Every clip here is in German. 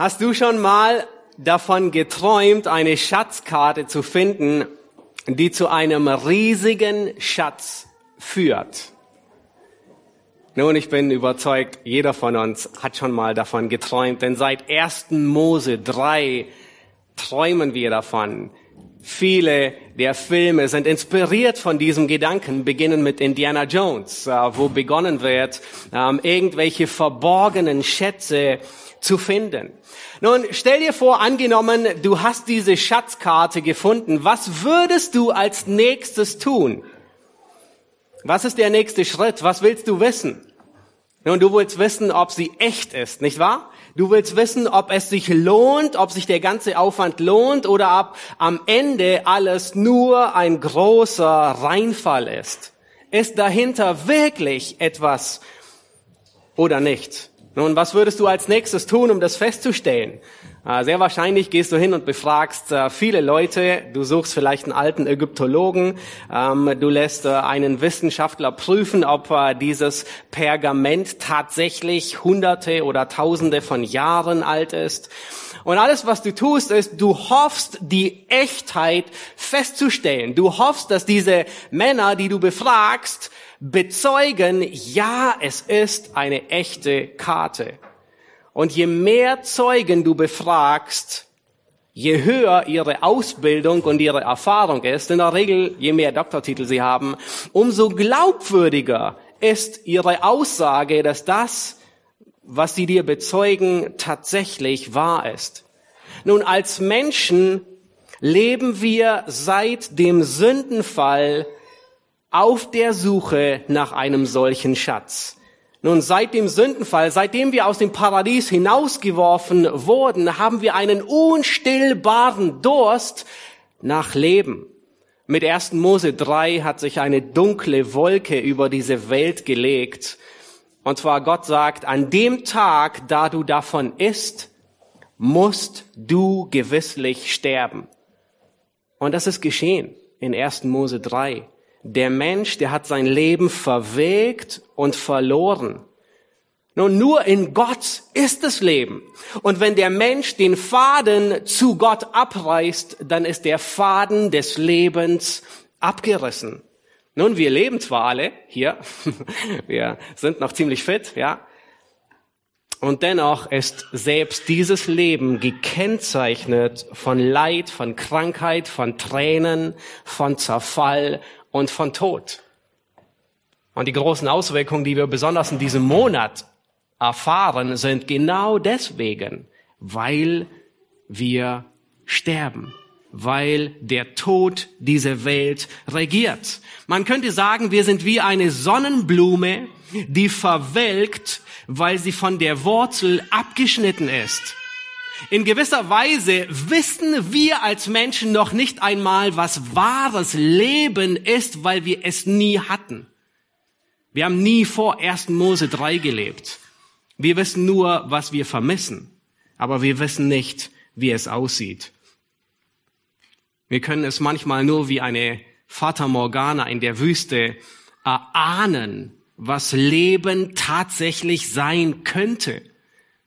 Hast du schon mal davon geträumt, eine Schatzkarte zu finden, die zu einem riesigen Schatz führt? Nun, ich bin überzeugt, jeder von uns hat schon mal davon geträumt, denn seit 1. Mose 3 träumen wir davon. Viele der Filme sind inspiriert von diesem Gedanken, beginnen mit Indiana Jones, äh, wo begonnen wird, ähm, irgendwelche verborgenen Schätze zu finden. Nun, stell dir vor, angenommen, du hast diese Schatzkarte gefunden. Was würdest du als nächstes tun? Was ist der nächste Schritt? Was willst du wissen? Nun, du willst wissen, ob sie echt ist, nicht wahr? Du willst wissen, ob es sich lohnt, ob sich der ganze Aufwand lohnt oder ob am Ende alles nur ein großer Reinfall ist. Ist dahinter wirklich etwas oder nicht? Nun, was würdest du als nächstes tun, um das festzustellen? Äh, sehr wahrscheinlich gehst du hin und befragst äh, viele Leute. Du suchst vielleicht einen alten Ägyptologen. Ähm, du lässt äh, einen Wissenschaftler prüfen, ob dieses Pergament tatsächlich Hunderte oder Tausende von Jahren alt ist. Und alles, was du tust, ist, du hoffst, die Echtheit festzustellen. Du hoffst, dass diese Männer, die du befragst, bezeugen, ja, es ist eine echte Karte. Und je mehr Zeugen du befragst, je höher ihre Ausbildung und ihre Erfahrung ist, in der Regel je mehr Doktortitel sie haben, umso glaubwürdiger ist ihre Aussage, dass das, was sie dir bezeugen, tatsächlich wahr ist. Nun, als Menschen leben wir seit dem Sündenfall auf der Suche nach einem solchen Schatz. Nun, seit dem Sündenfall, seitdem wir aus dem Paradies hinausgeworfen wurden, haben wir einen unstillbaren Durst nach Leben. Mit 1. Mose 3 hat sich eine dunkle Wolke über diese Welt gelegt. Und zwar Gott sagt, an dem Tag, da du davon isst, musst du gewisslich sterben. Und das ist geschehen in 1. Mose 3. Der Mensch, der hat sein Leben verwegt und verloren. Nun, nur in Gott ist das Leben. Und wenn der Mensch den Faden zu Gott abreißt, dann ist der Faden des Lebens abgerissen. Nun, wir leben zwar alle hier, wir sind noch ziemlich fit, ja. Und dennoch ist selbst dieses Leben gekennzeichnet von Leid, von Krankheit, von Tränen, von Zerfall und von Tod. Und die großen Auswirkungen, die wir besonders in diesem Monat erfahren, sind genau deswegen, weil wir sterben, weil der Tod diese Welt regiert. Man könnte sagen, wir sind wie eine Sonnenblume, die verwelkt, weil sie von der Wurzel abgeschnitten ist. In gewisser Weise wissen wir als Menschen noch nicht einmal, was wahres Leben ist, weil wir es nie hatten. Wir haben nie vor 1. Mose 3 gelebt. Wir wissen nur, was wir vermissen, aber wir wissen nicht, wie es aussieht. Wir können es manchmal nur wie eine Fata Morgana in der Wüste erahnen, was Leben tatsächlich sein könnte.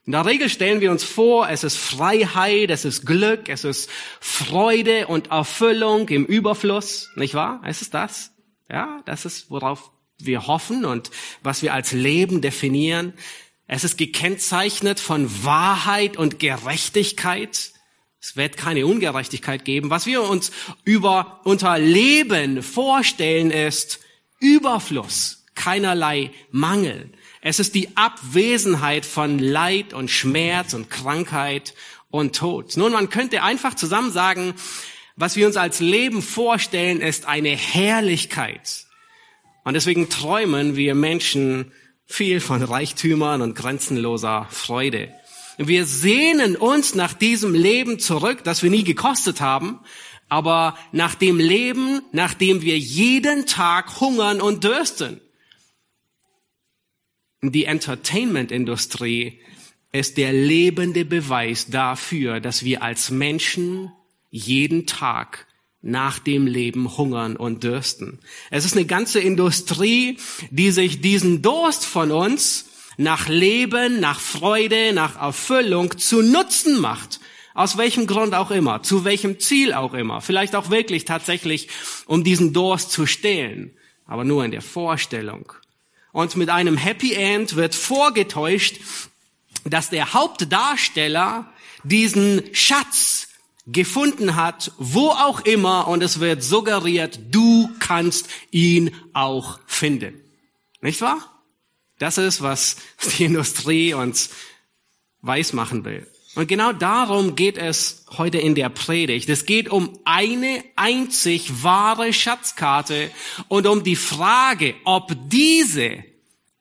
In der Regel stellen wir uns vor, es ist Freiheit, es ist Glück, es ist Freude und Erfüllung im Überfluss, nicht wahr? Es ist das. Ja, das ist, worauf wir hoffen und was wir als Leben definieren. Es ist gekennzeichnet von Wahrheit und Gerechtigkeit. Es wird keine Ungerechtigkeit geben. Was wir uns über unter Leben vorstellen ist Überfluss, keinerlei Mangel. Es ist die Abwesenheit von Leid und Schmerz und Krankheit und Tod. Nun, man könnte einfach zusammen sagen, was wir uns als Leben vorstellen, ist eine Herrlichkeit. Und deswegen träumen wir Menschen viel von Reichtümern und grenzenloser Freude. Wir sehnen uns nach diesem Leben zurück, das wir nie gekostet haben, aber nach dem Leben, nach dem wir jeden Tag hungern und dürsten. Die Entertainment-Industrie ist der lebende Beweis dafür, dass wir als Menschen jeden Tag nach dem Leben hungern und dürsten. Es ist eine ganze Industrie, die sich diesen Durst von uns nach Leben, nach Freude, nach Erfüllung zu Nutzen macht. Aus welchem Grund auch immer, zu welchem Ziel auch immer. Vielleicht auch wirklich tatsächlich, um diesen Durst zu stehlen, aber nur in der Vorstellung. Und mit einem Happy End wird vorgetäuscht, dass der Hauptdarsteller diesen Schatz gefunden hat, wo auch immer, und es wird suggeriert, du kannst ihn auch finden. Nicht wahr? Das ist, was die Industrie uns weismachen will. Und genau darum geht es heute in der Predigt. Es geht um eine einzig wahre Schatzkarte und um die Frage, ob diese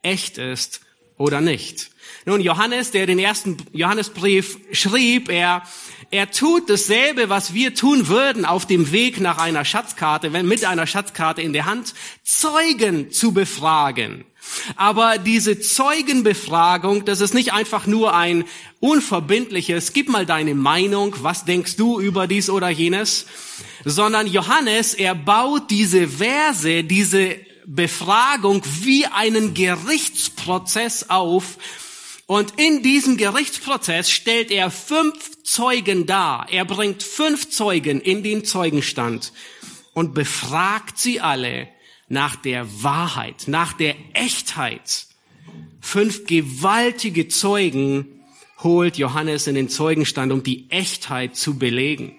echt ist oder nicht. Nun, Johannes, der den ersten Johannesbrief schrieb, er, er tut dasselbe, was wir tun würden auf dem Weg nach einer Schatzkarte, wenn mit einer Schatzkarte in der Hand, Zeugen zu befragen. Aber diese Zeugenbefragung, das ist nicht einfach nur ein unverbindliches, gib mal deine Meinung, was denkst du über dies oder jenes, sondern Johannes, er baut diese Verse, diese Befragung wie einen Gerichtsprozess auf, und in diesem Gerichtsprozess stellt er fünf Zeugen dar. Er bringt fünf Zeugen in den Zeugenstand und befragt sie alle nach der Wahrheit, nach der Echtheit. Fünf gewaltige Zeugen holt Johannes in den Zeugenstand, um die Echtheit zu belegen.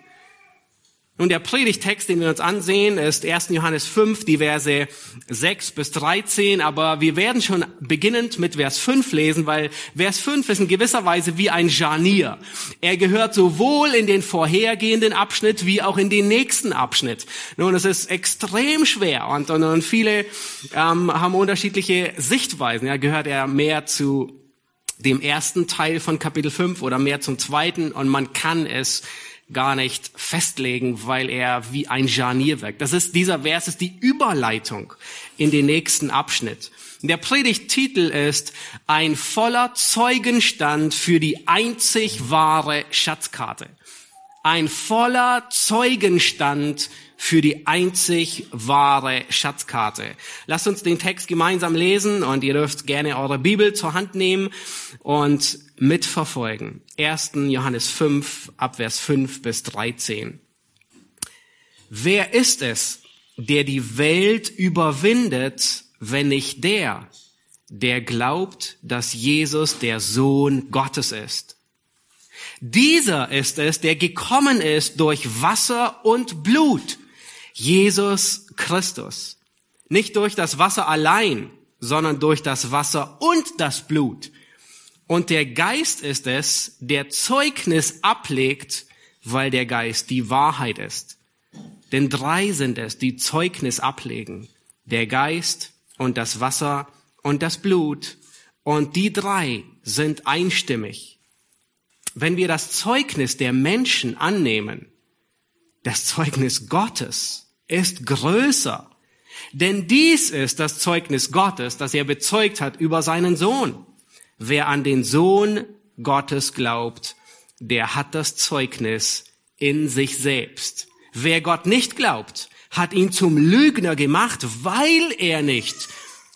Nun, der Predigtext, den wir uns ansehen, ist 1. Johannes 5, die Verse 6 bis 13, aber wir werden schon beginnend mit Vers 5 lesen, weil Vers 5 ist in gewisser Weise wie ein Jarnier. Er gehört sowohl in den vorhergehenden Abschnitt wie auch in den nächsten Abschnitt. Nun, es ist extrem schwer und, und, und viele ähm, haben unterschiedliche Sichtweisen. Ja, gehört er mehr zu dem ersten Teil von Kapitel 5 oder mehr zum zweiten und man kann es gar nicht festlegen, weil er wie ein Jarnier wirkt. Das ist, dieser Vers ist die Überleitung in den nächsten Abschnitt. Der Predigttitel ist ein voller Zeugenstand für die einzig wahre Schatzkarte. Ein voller Zeugenstand für die einzig wahre Schatzkarte. Lasst uns den Text gemeinsam lesen und ihr dürft gerne eure Bibel zur Hand nehmen und mitverfolgen. 1. Johannes 5, Abvers 5 bis 13. Wer ist es, der die Welt überwindet, wenn nicht der, der glaubt, dass Jesus der Sohn Gottes ist? Dieser ist es, der gekommen ist durch Wasser und Blut, Jesus Christus. Nicht durch das Wasser allein, sondern durch das Wasser und das Blut. Und der Geist ist es, der Zeugnis ablegt, weil der Geist die Wahrheit ist. Denn drei sind es, die Zeugnis ablegen. Der Geist und das Wasser und das Blut. Und die drei sind einstimmig. Wenn wir das Zeugnis der Menschen annehmen, das Zeugnis Gottes, ist größer. Denn dies ist das Zeugnis Gottes, das er bezeugt hat über seinen Sohn. Wer an den Sohn Gottes glaubt, der hat das Zeugnis in sich selbst. Wer Gott nicht glaubt, hat ihn zum Lügner gemacht, weil er nicht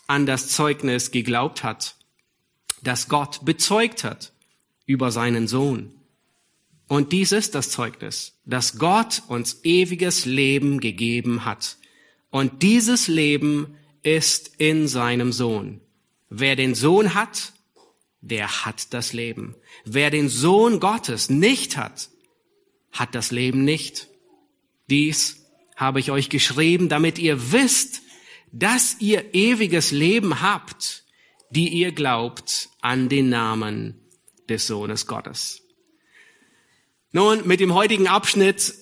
an das Zeugnis geglaubt hat, das Gott bezeugt hat über seinen Sohn. Und dies ist das Zeugnis, dass Gott uns ewiges Leben gegeben hat. Und dieses Leben ist in seinem Sohn. Wer den Sohn hat, der hat das Leben. Wer den Sohn Gottes nicht hat, hat das Leben nicht. Dies habe ich euch geschrieben, damit ihr wisst, dass ihr ewiges Leben habt, die ihr glaubt an den Namen des Sohnes Gottes. Nun, mit dem heutigen Abschnitt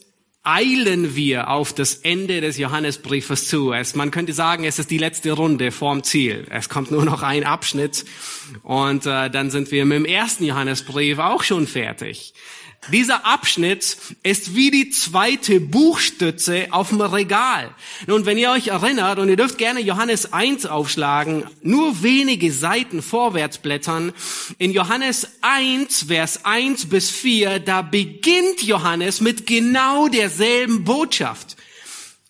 eilen wir auf das Ende des Johannesbriefes zu. Es, man könnte sagen, es ist die letzte Runde vorm Ziel. Es kommt nur noch ein Abschnitt und äh, dann sind wir mit dem ersten Johannesbrief auch schon fertig. Dieser Abschnitt ist wie die zweite Buchstütze auf dem Regal. Nun, wenn ihr euch erinnert, und ihr dürft gerne Johannes 1 aufschlagen, nur wenige Seiten vorwärts blättern. In Johannes 1, Vers 1 bis 4, da beginnt Johannes mit genau derselben Botschaft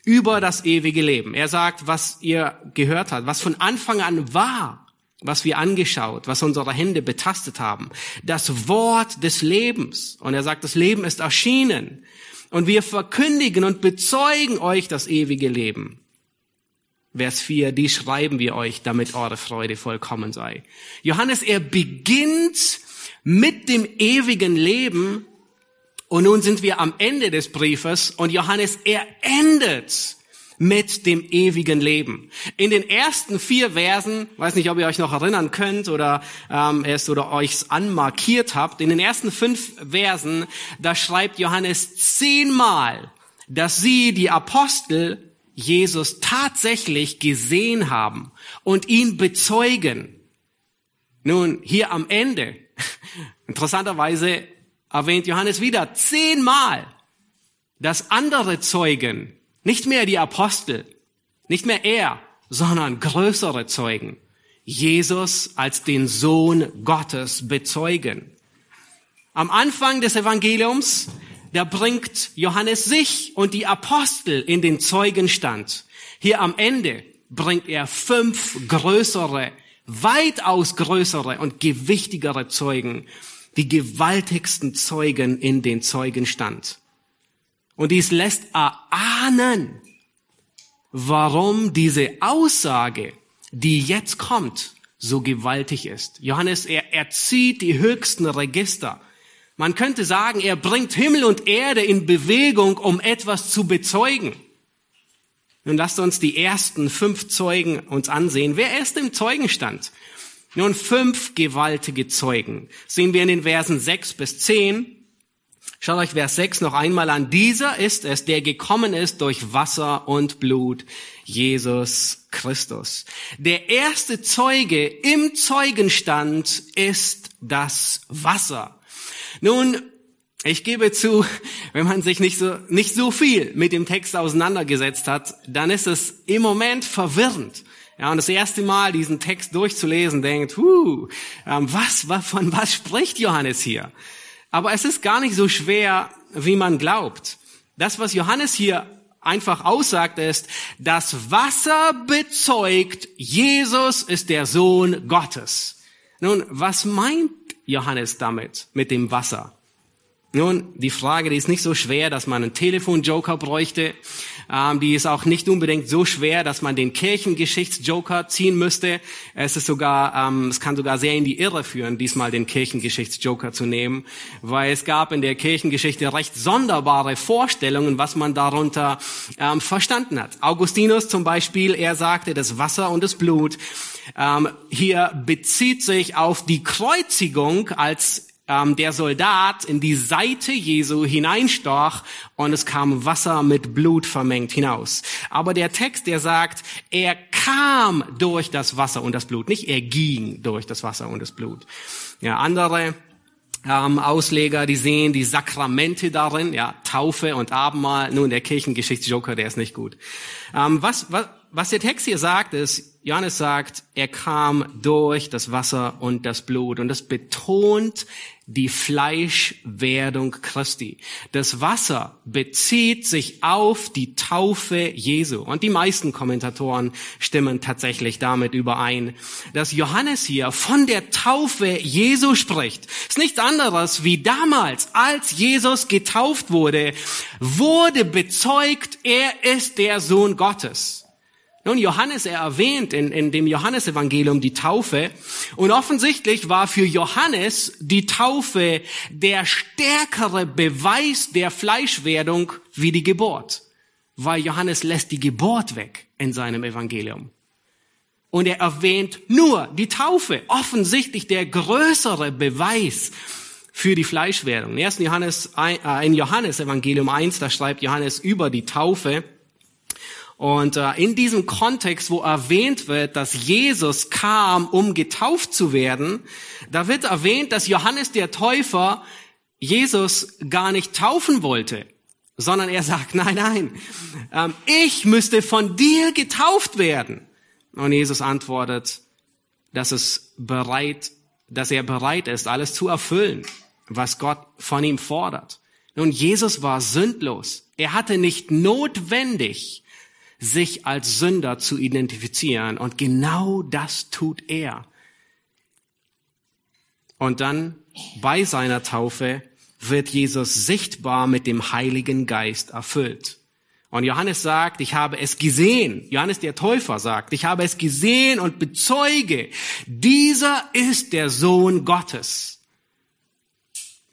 über das ewige Leben. Er sagt, was ihr gehört habt, was von Anfang an war, was wir angeschaut, was unsere Hände betastet haben. Das Wort des Lebens. Und er sagt, das Leben ist erschienen. Und wir verkündigen und bezeugen euch das ewige Leben. Vers 4, die schreiben wir euch, damit eure Freude vollkommen sei. Johannes, er beginnt mit dem ewigen Leben und nun sind wir am Ende des Briefes und Johannes, er endet mit dem ewigen Leben. In den ersten vier Versen, weiß nicht, ob ihr euch noch erinnern könnt oder ähm, es oder euch anmarkiert habt, in den ersten fünf Versen, da schreibt Johannes zehnmal, dass sie, die Apostel, Jesus tatsächlich gesehen haben und ihn bezeugen. Nun, hier am Ende, interessanterweise erwähnt Johannes wieder zehnmal, dass andere Zeugen nicht mehr die Apostel, nicht mehr er, sondern größere Zeugen. Jesus als den Sohn Gottes bezeugen. Am Anfang des Evangeliums, da bringt Johannes sich und die Apostel in den Zeugenstand. Hier am Ende bringt er fünf größere, weitaus größere und gewichtigere Zeugen, die gewaltigsten Zeugen in den Zeugenstand. Und dies lässt erahnen, warum diese Aussage, die jetzt kommt, so gewaltig ist. Johannes, er, er zieht die höchsten Register. Man könnte sagen, er bringt Himmel und Erde in Bewegung, um etwas zu bezeugen. Nun lasst uns die ersten fünf Zeugen uns ansehen. Wer ist im Zeugenstand? Nun, fünf gewaltige Zeugen sehen wir in den Versen sechs bis zehn. Schaut euch Vers 6 noch einmal an. Dieser ist es, der gekommen ist durch Wasser und Blut, Jesus Christus. Der erste Zeuge im Zeugenstand ist das Wasser. Nun, ich gebe zu, wenn man sich nicht so, nicht so viel mit dem Text auseinandergesetzt hat, dann ist es im Moment verwirrend. Ja, und das erste Mal diesen Text durchzulesen, denkt, huh, ähm, was, was, von was spricht Johannes hier? Aber es ist gar nicht so schwer, wie man glaubt. Das, was Johannes hier einfach aussagt, ist, das Wasser bezeugt, Jesus ist der Sohn Gottes. Nun, was meint Johannes damit, mit dem Wasser? Nun, die Frage, die ist nicht so schwer, dass man einen Telefonjoker bräuchte. Ähm, die ist auch nicht unbedingt so schwer, dass man den Kirchengeschichtsjoker ziehen müsste. Es ist sogar, ähm, es kann sogar sehr in die Irre führen, diesmal den Kirchengeschichtsjoker zu nehmen, weil es gab in der Kirchengeschichte recht sonderbare Vorstellungen, was man darunter ähm, verstanden hat. Augustinus zum Beispiel, er sagte, das Wasser und das Blut ähm, hier bezieht sich auf die Kreuzigung als ähm, der Soldat in die Seite Jesu hineinstoch und es kam Wasser mit Blut vermengt hinaus. Aber der Text, der sagt, er kam durch das Wasser und das Blut, nicht er ging durch das Wasser und das Blut. Ja, andere ähm, Ausleger, die sehen die Sakramente darin, ja, Taufe und Abendmahl. Nun, der Kirchengeschichtsjoker, der ist nicht gut. Ähm, was, was, was der Text hier sagt, ist, Johannes sagt, er kam durch das Wasser und das Blut. Und das betont die Fleischwerdung Christi. Das Wasser bezieht sich auf die Taufe Jesu. Und die meisten Kommentatoren stimmen tatsächlich damit überein, dass Johannes hier von der Taufe Jesu spricht. ist nichts anderes wie damals, als Jesus getauft wurde, wurde bezeugt, er ist der Sohn Gottes. Nun, Johannes, er erwähnt in, in dem Johannesevangelium die Taufe. Und offensichtlich war für Johannes die Taufe der stärkere Beweis der Fleischwerdung wie die Geburt. Weil Johannes lässt die Geburt weg in seinem Evangelium. Und er erwähnt nur die Taufe. Offensichtlich der größere Beweis für die Fleischwerdung. In 1. Johannes, äh, in Johannes Evangelium 1, da schreibt Johannes über die Taufe. Und äh, in diesem Kontext, wo erwähnt wird, dass Jesus kam, um getauft zu werden, da wird erwähnt, dass Johannes der Täufer Jesus gar nicht taufen wollte, sondern er sagt, nein, nein, ähm, ich müsste von dir getauft werden. Und Jesus antwortet, dass es bereit, dass er bereit ist, alles zu erfüllen, was Gott von ihm fordert. Nun, Jesus war sündlos. Er hatte nicht notwendig, sich als Sünder zu identifizieren. Und genau das tut er. Und dann bei seiner Taufe wird Jesus sichtbar mit dem Heiligen Geist erfüllt. Und Johannes sagt, ich habe es gesehen. Johannes der Täufer sagt, ich habe es gesehen und bezeuge, dieser ist der Sohn Gottes.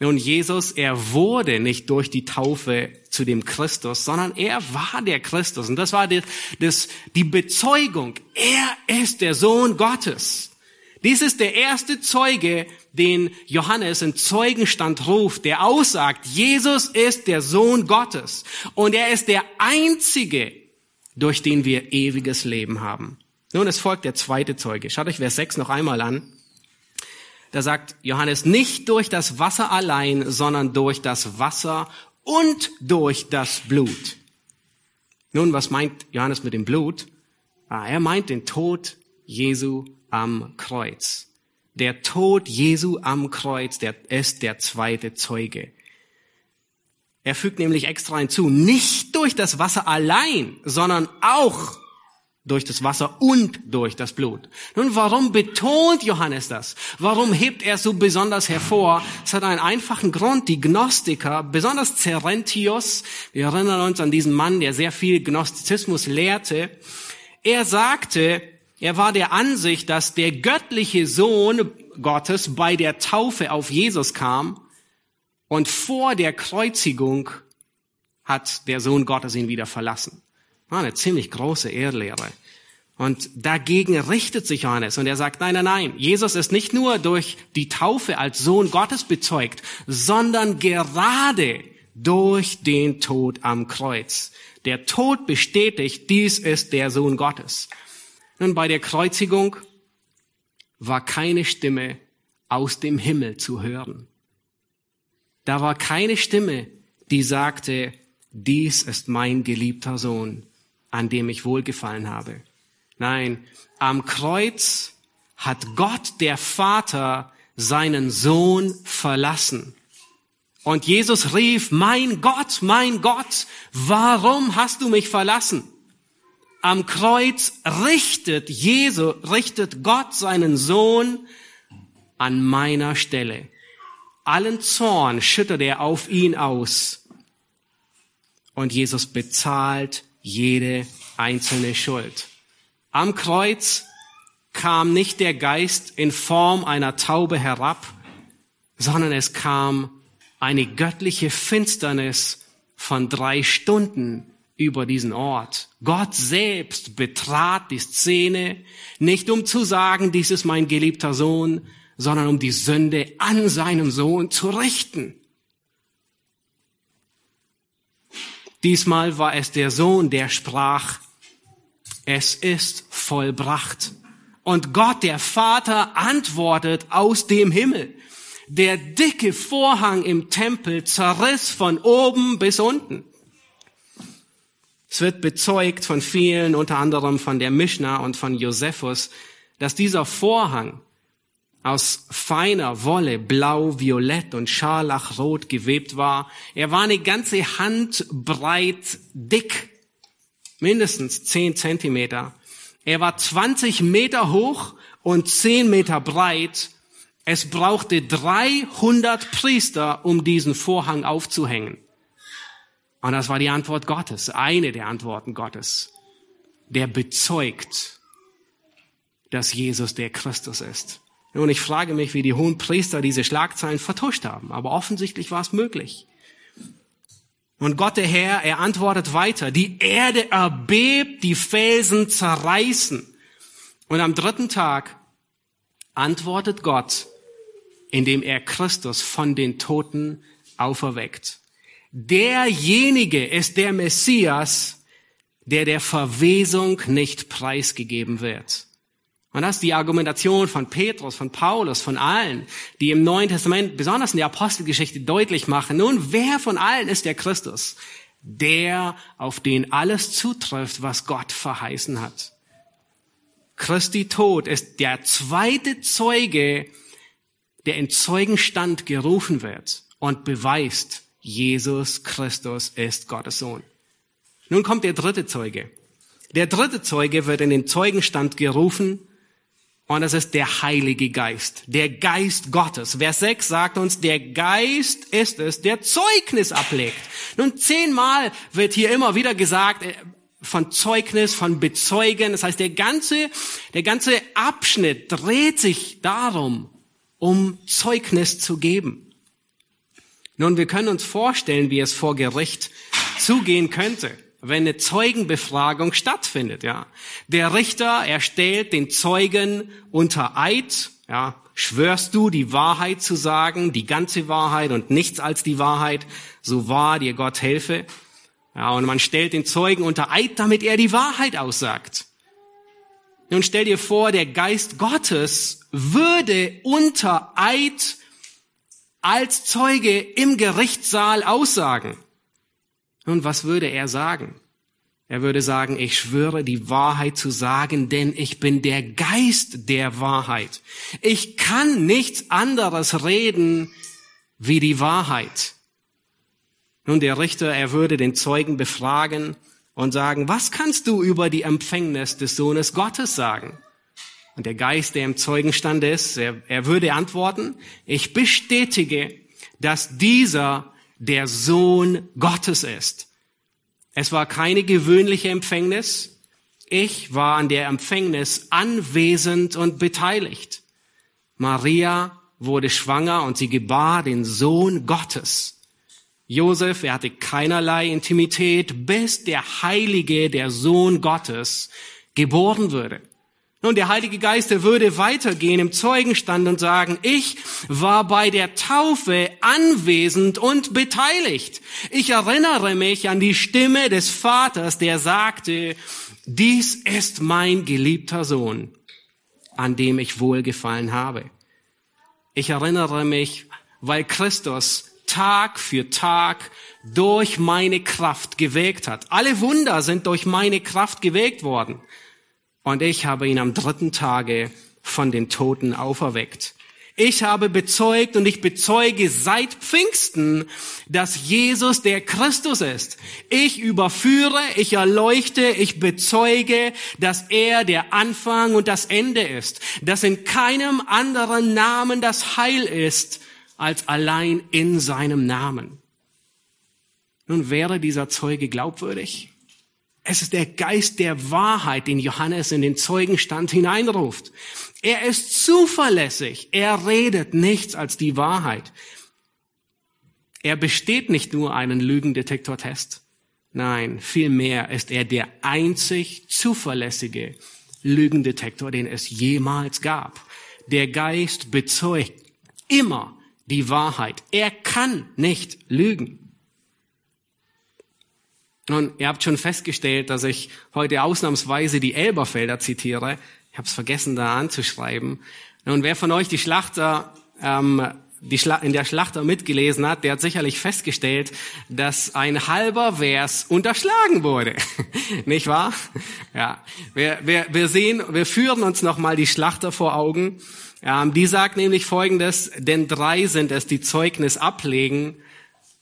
Nun, Jesus, er wurde nicht durch die Taufe zu dem Christus, sondern er war der Christus. Und das war die, das, die Bezeugung. Er ist der Sohn Gottes. Dies ist der erste Zeuge, den Johannes in Zeugenstand ruft, der aussagt, Jesus ist der Sohn Gottes und er ist der einzige, durch den wir ewiges Leben haben. Nun, es folgt der zweite Zeuge. Schaut euch Vers 6 noch einmal an. Da sagt Johannes, nicht durch das Wasser allein, sondern durch das Wasser und durch das Blut. Nun, was meint Johannes mit dem Blut? Ah, er meint den Tod Jesu am Kreuz. Der Tod Jesu am Kreuz, der ist der zweite Zeuge. Er fügt nämlich extra hinzu, nicht durch das Wasser allein, sondern auch durch das Wasser und durch das Blut. Nun, warum betont Johannes das? Warum hebt er so besonders hervor? Es hat einen einfachen Grund. Die Gnostiker, besonders Cerentius, wir erinnern uns an diesen Mann, der sehr viel Gnostizismus lehrte, er sagte, er war der Ansicht, dass der göttliche Sohn Gottes bei der Taufe auf Jesus kam und vor der Kreuzigung hat der Sohn Gottes ihn wieder verlassen. Ah, eine ziemlich große Ehrlehre. Und dagegen richtet sich Johannes und er sagt, nein, nein, nein, Jesus ist nicht nur durch die Taufe als Sohn Gottes bezeugt, sondern gerade durch den Tod am Kreuz. Der Tod bestätigt, dies ist der Sohn Gottes. Nun, bei der Kreuzigung war keine Stimme aus dem Himmel zu hören. Da war keine Stimme, die sagte, dies ist mein geliebter Sohn, an dem ich wohlgefallen habe. Nein, am Kreuz hat Gott, der Vater, seinen Sohn verlassen. Und Jesus rief, mein Gott, mein Gott, warum hast du mich verlassen? Am Kreuz richtet Jesu, richtet Gott seinen Sohn an meiner Stelle. Allen Zorn schüttet er auf ihn aus. Und Jesus bezahlt jede einzelne Schuld. Am Kreuz kam nicht der Geist in Form einer Taube herab, sondern es kam eine göttliche Finsternis von drei Stunden über diesen Ort. Gott selbst betrat die Szene, nicht um zu sagen, dies ist mein geliebter Sohn, sondern um die Sünde an seinem Sohn zu richten. Diesmal war es der Sohn, der sprach, es ist vollbracht. Und Gott, der Vater, antwortet aus dem Himmel. Der dicke Vorhang im Tempel zerriss von oben bis unten. Es wird bezeugt von vielen, unter anderem von der Mishnah und von Josephus, dass dieser Vorhang aus feiner Wolle, blau, violett und scharlachrot gewebt war. Er war eine ganze Hand breit dick mindestens zehn Zentimeter. Er war 20 Meter hoch und 10 Meter breit. Es brauchte 300 Priester, um diesen Vorhang aufzuhängen. Und das war die Antwort Gottes, eine der Antworten Gottes, der bezeugt, dass Jesus der Christus ist. Nun, ich frage mich, wie die hohen Priester diese Schlagzeilen vertuscht haben, aber offensichtlich war es möglich. Und Gott der Herr, er antwortet weiter, die Erde erbebt, die Felsen zerreißen. Und am dritten Tag antwortet Gott, indem er Christus von den Toten auferweckt. Derjenige ist der Messias, der der Verwesung nicht preisgegeben wird. Und das ist die Argumentation von Petrus, von Paulus, von allen, die im Neuen Testament, besonders in der Apostelgeschichte, deutlich machen, nun, wer von allen ist der Christus? Der, auf den alles zutrifft, was Gott verheißen hat. Christi Tod ist der zweite Zeuge, der in Zeugenstand gerufen wird und beweist, Jesus Christus ist Gottes Sohn. Nun kommt der dritte Zeuge. Der dritte Zeuge wird in den Zeugenstand gerufen Und das ist der Heilige Geist, der Geist Gottes. Vers 6 sagt uns, der Geist ist es, der Zeugnis ablegt. Nun zehnmal wird hier immer wieder gesagt äh, von Zeugnis, von Bezeugen. Das heißt, der ganze, der ganze Abschnitt dreht sich darum, um Zeugnis zu geben. Nun, wir können uns vorstellen, wie es vor Gericht zugehen könnte wenn eine Zeugenbefragung stattfindet, ja. Der Richter, er stellt den Zeugen unter Eid, ja. Schwörst du, die Wahrheit zu sagen, die ganze Wahrheit und nichts als die Wahrheit, so wahr dir Gott helfe. Ja, und man stellt den Zeugen unter Eid, damit er die Wahrheit aussagt. Nun stell dir vor, der Geist Gottes würde unter Eid als Zeuge im Gerichtssaal aussagen. Nun, was würde er sagen? Er würde sagen, ich schwöre die Wahrheit zu sagen, denn ich bin der Geist der Wahrheit. Ich kann nichts anderes reden wie die Wahrheit. Nun, der Richter, er würde den Zeugen befragen und sagen, was kannst du über die Empfängnis des Sohnes Gottes sagen? Und der Geist, der im Zeugenstand ist, er, er würde antworten, ich bestätige, dass dieser der Sohn Gottes ist. Es war keine gewöhnliche Empfängnis. Ich war an der Empfängnis anwesend und beteiligt. Maria wurde schwanger und sie gebar den Sohn Gottes. Josef, er hatte keinerlei Intimität, bis der Heilige, der Sohn Gottes, geboren würde. Nun, der Heilige Geist, der würde weitergehen im Zeugenstand und sagen, ich war bei der Taufe anwesend und beteiligt. Ich erinnere mich an die Stimme des Vaters, der sagte, dies ist mein geliebter Sohn, an dem ich wohlgefallen habe. Ich erinnere mich, weil Christus Tag für Tag durch meine Kraft gewegt hat. Alle Wunder sind durch meine Kraft gewegt worden und ich habe ihn am dritten Tage von den Toten auferweckt. Ich habe bezeugt und ich bezeuge seit Pfingsten, dass Jesus der Christus ist. Ich überführe, ich erleuchte, ich bezeuge, dass er der Anfang und das Ende ist, dass in keinem anderen Namen das Heil ist, als allein in seinem Namen. Nun wäre dieser Zeuge glaubwürdig? Es ist der Geist der Wahrheit, den Johannes in den Zeugenstand hineinruft. Er ist zuverlässig. Er redet nichts als die Wahrheit. Er besteht nicht nur einen Lügendetektortest. Nein, vielmehr ist er der einzig zuverlässige Lügendetektor, den es jemals gab. Der Geist bezeugt immer die Wahrheit. Er kann nicht lügen. Nun, ihr habt schon festgestellt, dass ich heute ausnahmsweise die Elberfelder zitiere. Ich habe es vergessen, da anzuschreiben. Nun, wer von euch die Schlachter ähm, die Schla in der Schlachter mitgelesen hat, der hat sicherlich festgestellt, dass ein halber Vers unterschlagen wurde. Nicht wahr? Ja. Wir, wir, wir sehen, wir führen uns nochmal die Schlachter vor Augen. Ähm, die sagt nämlich Folgendes, denn drei sind es, die Zeugnis ablegen.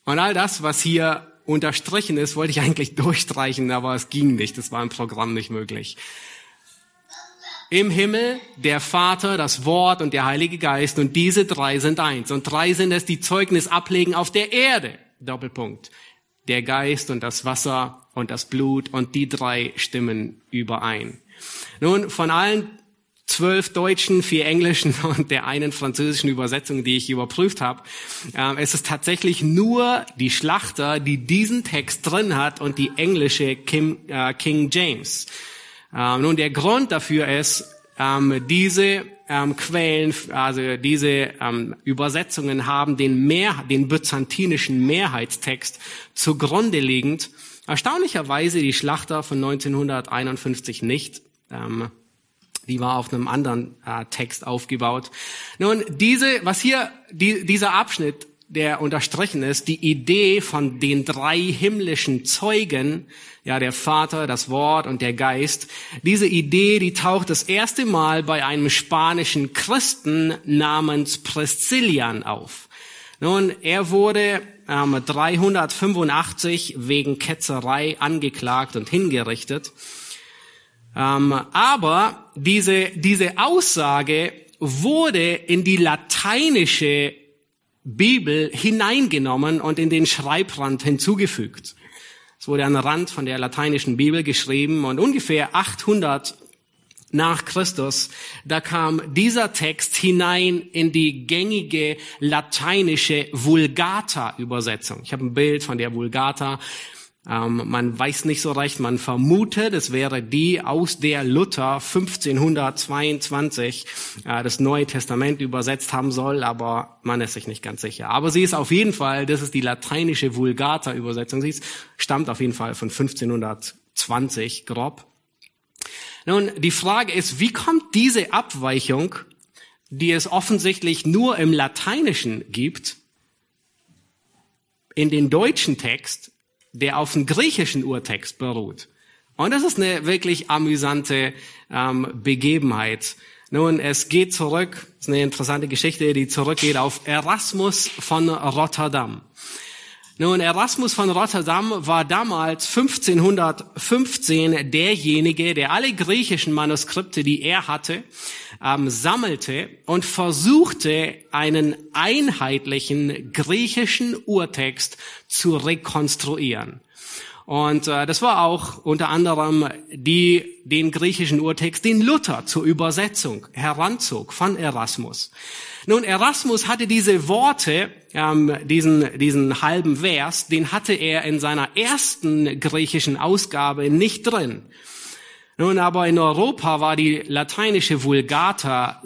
Und all das, was hier unterstrichen ist, wollte ich eigentlich durchstreichen, aber es ging nicht. Es war im Programm nicht möglich. Im Himmel der Vater, das Wort und der Heilige Geist und diese drei sind eins. Und drei sind es, die Zeugnis ablegen auf der Erde. Doppelpunkt. Der Geist und das Wasser und das Blut und die drei stimmen überein. Nun, von allen zwölf deutschen, vier englischen und der einen französischen Übersetzung, die ich überprüft habe. Ähm, es ist tatsächlich nur die Schlachter, die diesen Text drin hat und die englische Kim, äh, King James. Ähm, nun, der Grund dafür ist, ähm, diese ähm, Quellen, also diese ähm, Übersetzungen haben den, mehr, den byzantinischen Mehrheitstext zugrunde liegend. Erstaunlicherweise die Schlachter von 1951 nicht. Die war auf einem anderen äh, Text aufgebaut. Nun, diese, was hier, die, dieser Abschnitt, der unterstrichen ist, die Idee von den drei himmlischen Zeugen, ja, der Vater, das Wort und der Geist, diese Idee, die taucht das erste Mal bei einem spanischen Christen namens Priscillian auf. Nun, er wurde ähm, 385 wegen Ketzerei angeklagt und hingerichtet. Ähm, aber diese, diese Aussage wurde in die lateinische Bibel hineingenommen und in den Schreibrand hinzugefügt. Es wurde an Rand von der lateinischen Bibel geschrieben und ungefähr 800 nach Christus, da kam dieser Text hinein in die gängige lateinische Vulgata-Übersetzung. Ich habe ein Bild von der Vulgata. Ähm, man weiß nicht so recht, man vermutet, es wäre die, aus der Luther 1522 äh, das Neue Testament übersetzt haben soll, aber man ist sich nicht ganz sicher. Aber sie ist auf jeden Fall, das ist die lateinische Vulgata-Übersetzung, sie ist, stammt auf jeden Fall von 1520 grob. Nun, die Frage ist, wie kommt diese Abweichung, die es offensichtlich nur im Lateinischen gibt, in den deutschen Text der auf dem griechischen Urtext beruht. Und das ist eine wirklich amüsante ähm, Begebenheit. Nun, es geht zurück, das ist eine interessante Geschichte, die zurückgeht auf Erasmus von Rotterdam. Nun, Erasmus von Rotterdam war damals 1515 derjenige, der alle griechischen Manuskripte, die er hatte, ähm, sammelte und versuchte, einen einheitlichen griechischen Urtext zu rekonstruieren. Und äh, das war auch unter anderem die, den griechischen Urtext, den Luther zur Übersetzung heranzog von Erasmus. Nun, Erasmus hatte diese Worte, ähm, diesen, diesen halben Vers, den hatte er in seiner ersten griechischen Ausgabe nicht drin. Nun, aber in Europa war die lateinische Vulgata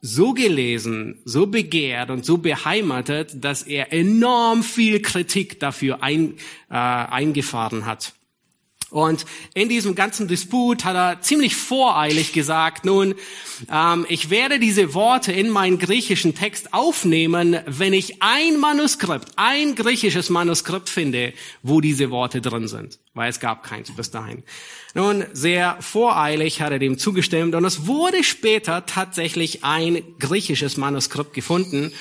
so gelesen, so begehrt und so beheimatet, dass er enorm viel Kritik dafür ein, äh, eingefahren hat. Und in diesem ganzen Disput hat er ziemlich voreilig gesagt, nun, ähm, ich werde diese Worte in meinen griechischen Text aufnehmen, wenn ich ein Manuskript, ein griechisches Manuskript finde, wo diese Worte drin sind, weil es gab keins bis dahin. Nun, sehr voreilig hat er dem zugestimmt und es wurde später tatsächlich ein griechisches Manuskript gefunden,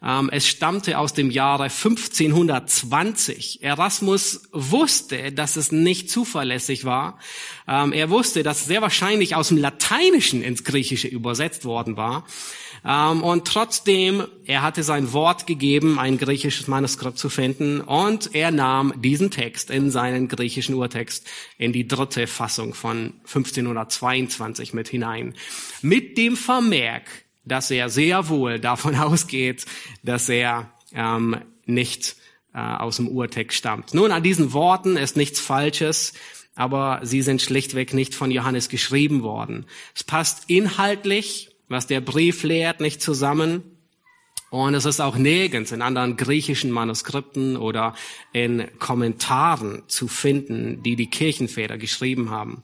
es stammte aus dem Jahre 1520. Erasmus wusste, dass es nicht zuverlässig war. Ähm, er wusste, dass es sehr wahrscheinlich aus dem Lateinischen ins Griechische übersetzt worden war. Ähm, und trotzdem, er hatte sein Wort gegeben, ein griechisches Manuskript zu finden. Und er nahm diesen Text in seinen griechischen Urtext in die dritte Fassung von 1522 mit hinein. Mit dem Vermerk, dass er sehr wohl davon ausgeht, dass er ähm, nicht äh, aus dem Urtext stammt. Nun, an diesen Worten ist nichts Falsches, aber sie sind schlichtweg nicht von Johannes geschrieben worden. Es passt inhaltlich, was der Brief lehrt, nicht zusammen. Und es ist auch nirgends in anderen griechischen Manuskripten oder in Kommentaren zu finden, die die Kirchenväter geschrieben haben.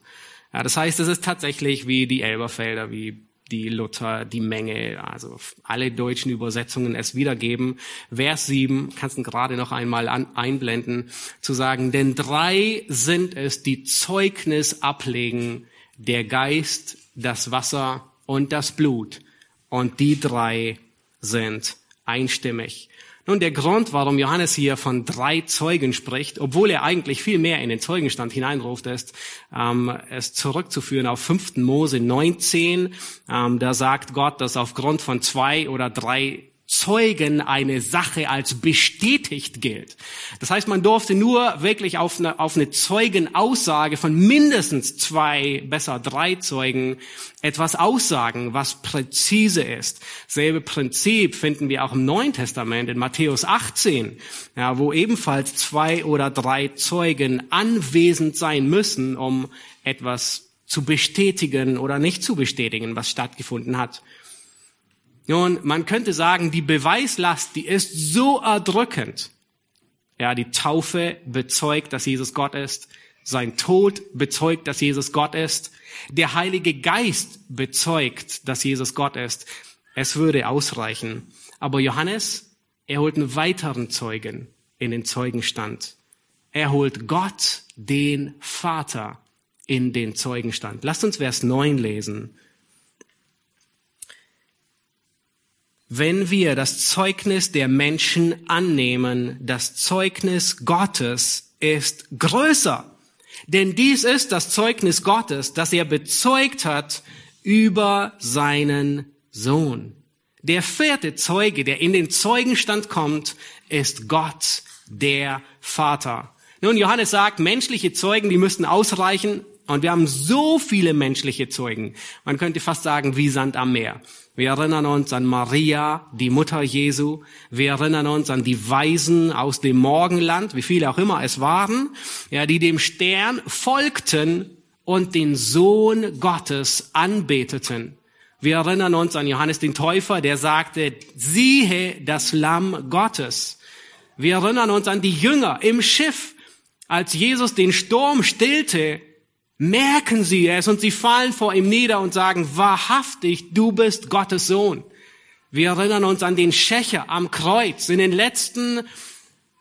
Ja, das heißt, es ist tatsächlich wie die Elberfelder, wie die Luther, die Menge, also alle deutschen Übersetzungen es wiedergeben. Vers 7, kannst du gerade noch einmal an, einblenden, zu sagen, denn drei sind es, die Zeugnis ablegen, der Geist, das Wasser und das Blut. Und die drei sind einstimmig. Nun, der Grund, warum Johannes hier von drei Zeugen spricht, obwohl er eigentlich viel mehr in den Zeugenstand hineinruft, ist, ähm, es zurückzuführen auf 5. Mose 19. Ähm, da sagt Gott, dass aufgrund von zwei oder drei Zeugen eine Sache als bestätigt gilt. Das heißt, man durfte nur wirklich auf eine, auf eine Zeugenaussage von mindestens zwei, besser drei Zeugen etwas aussagen, was präzise ist. Selbe Prinzip finden wir auch im Neuen Testament in Matthäus 18, ja, wo ebenfalls zwei oder drei Zeugen anwesend sein müssen, um etwas zu bestätigen oder nicht zu bestätigen, was stattgefunden hat. Nun, man könnte sagen, die Beweislast, die ist so erdrückend. Ja, die Taufe bezeugt, dass Jesus Gott ist. Sein Tod bezeugt, dass Jesus Gott ist. Der Heilige Geist bezeugt, dass Jesus Gott ist. Es würde ausreichen. Aber Johannes, er holt einen weiteren Zeugen in den Zeugenstand. Er holt Gott, den Vater, in den Zeugenstand. Lasst uns Vers 9 lesen. Wenn wir das Zeugnis der Menschen annehmen, das Zeugnis Gottes ist größer. Denn dies ist das Zeugnis Gottes, das er bezeugt hat über seinen Sohn. Der vierte Zeuge, der in den Zeugenstand kommt, ist Gott, der Vater. Nun, Johannes sagt, menschliche Zeugen, die müssten ausreichen. Und wir haben so viele menschliche Zeugen. Man könnte fast sagen, wie Sand am Meer. Wir erinnern uns an Maria, die Mutter Jesu. Wir erinnern uns an die Weisen aus dem Morgenland, wie viele auch immer es waren, ja, die dem Stern folgten und den Sohn Gottes anbeteten. Wir erinnern uns an Johannes den Täufer, der sagte, siehe das Lamm Gottes. Wir erinnern uns an die Jünger im Schiff, als Jesus den Sturm stillte merken sie es und sie fallen vor ihm nieder und sagen, wahrhaftig, du bist Gottes Sohn. Wir erinnern uns an den Schächer am Kreuz. In den letzten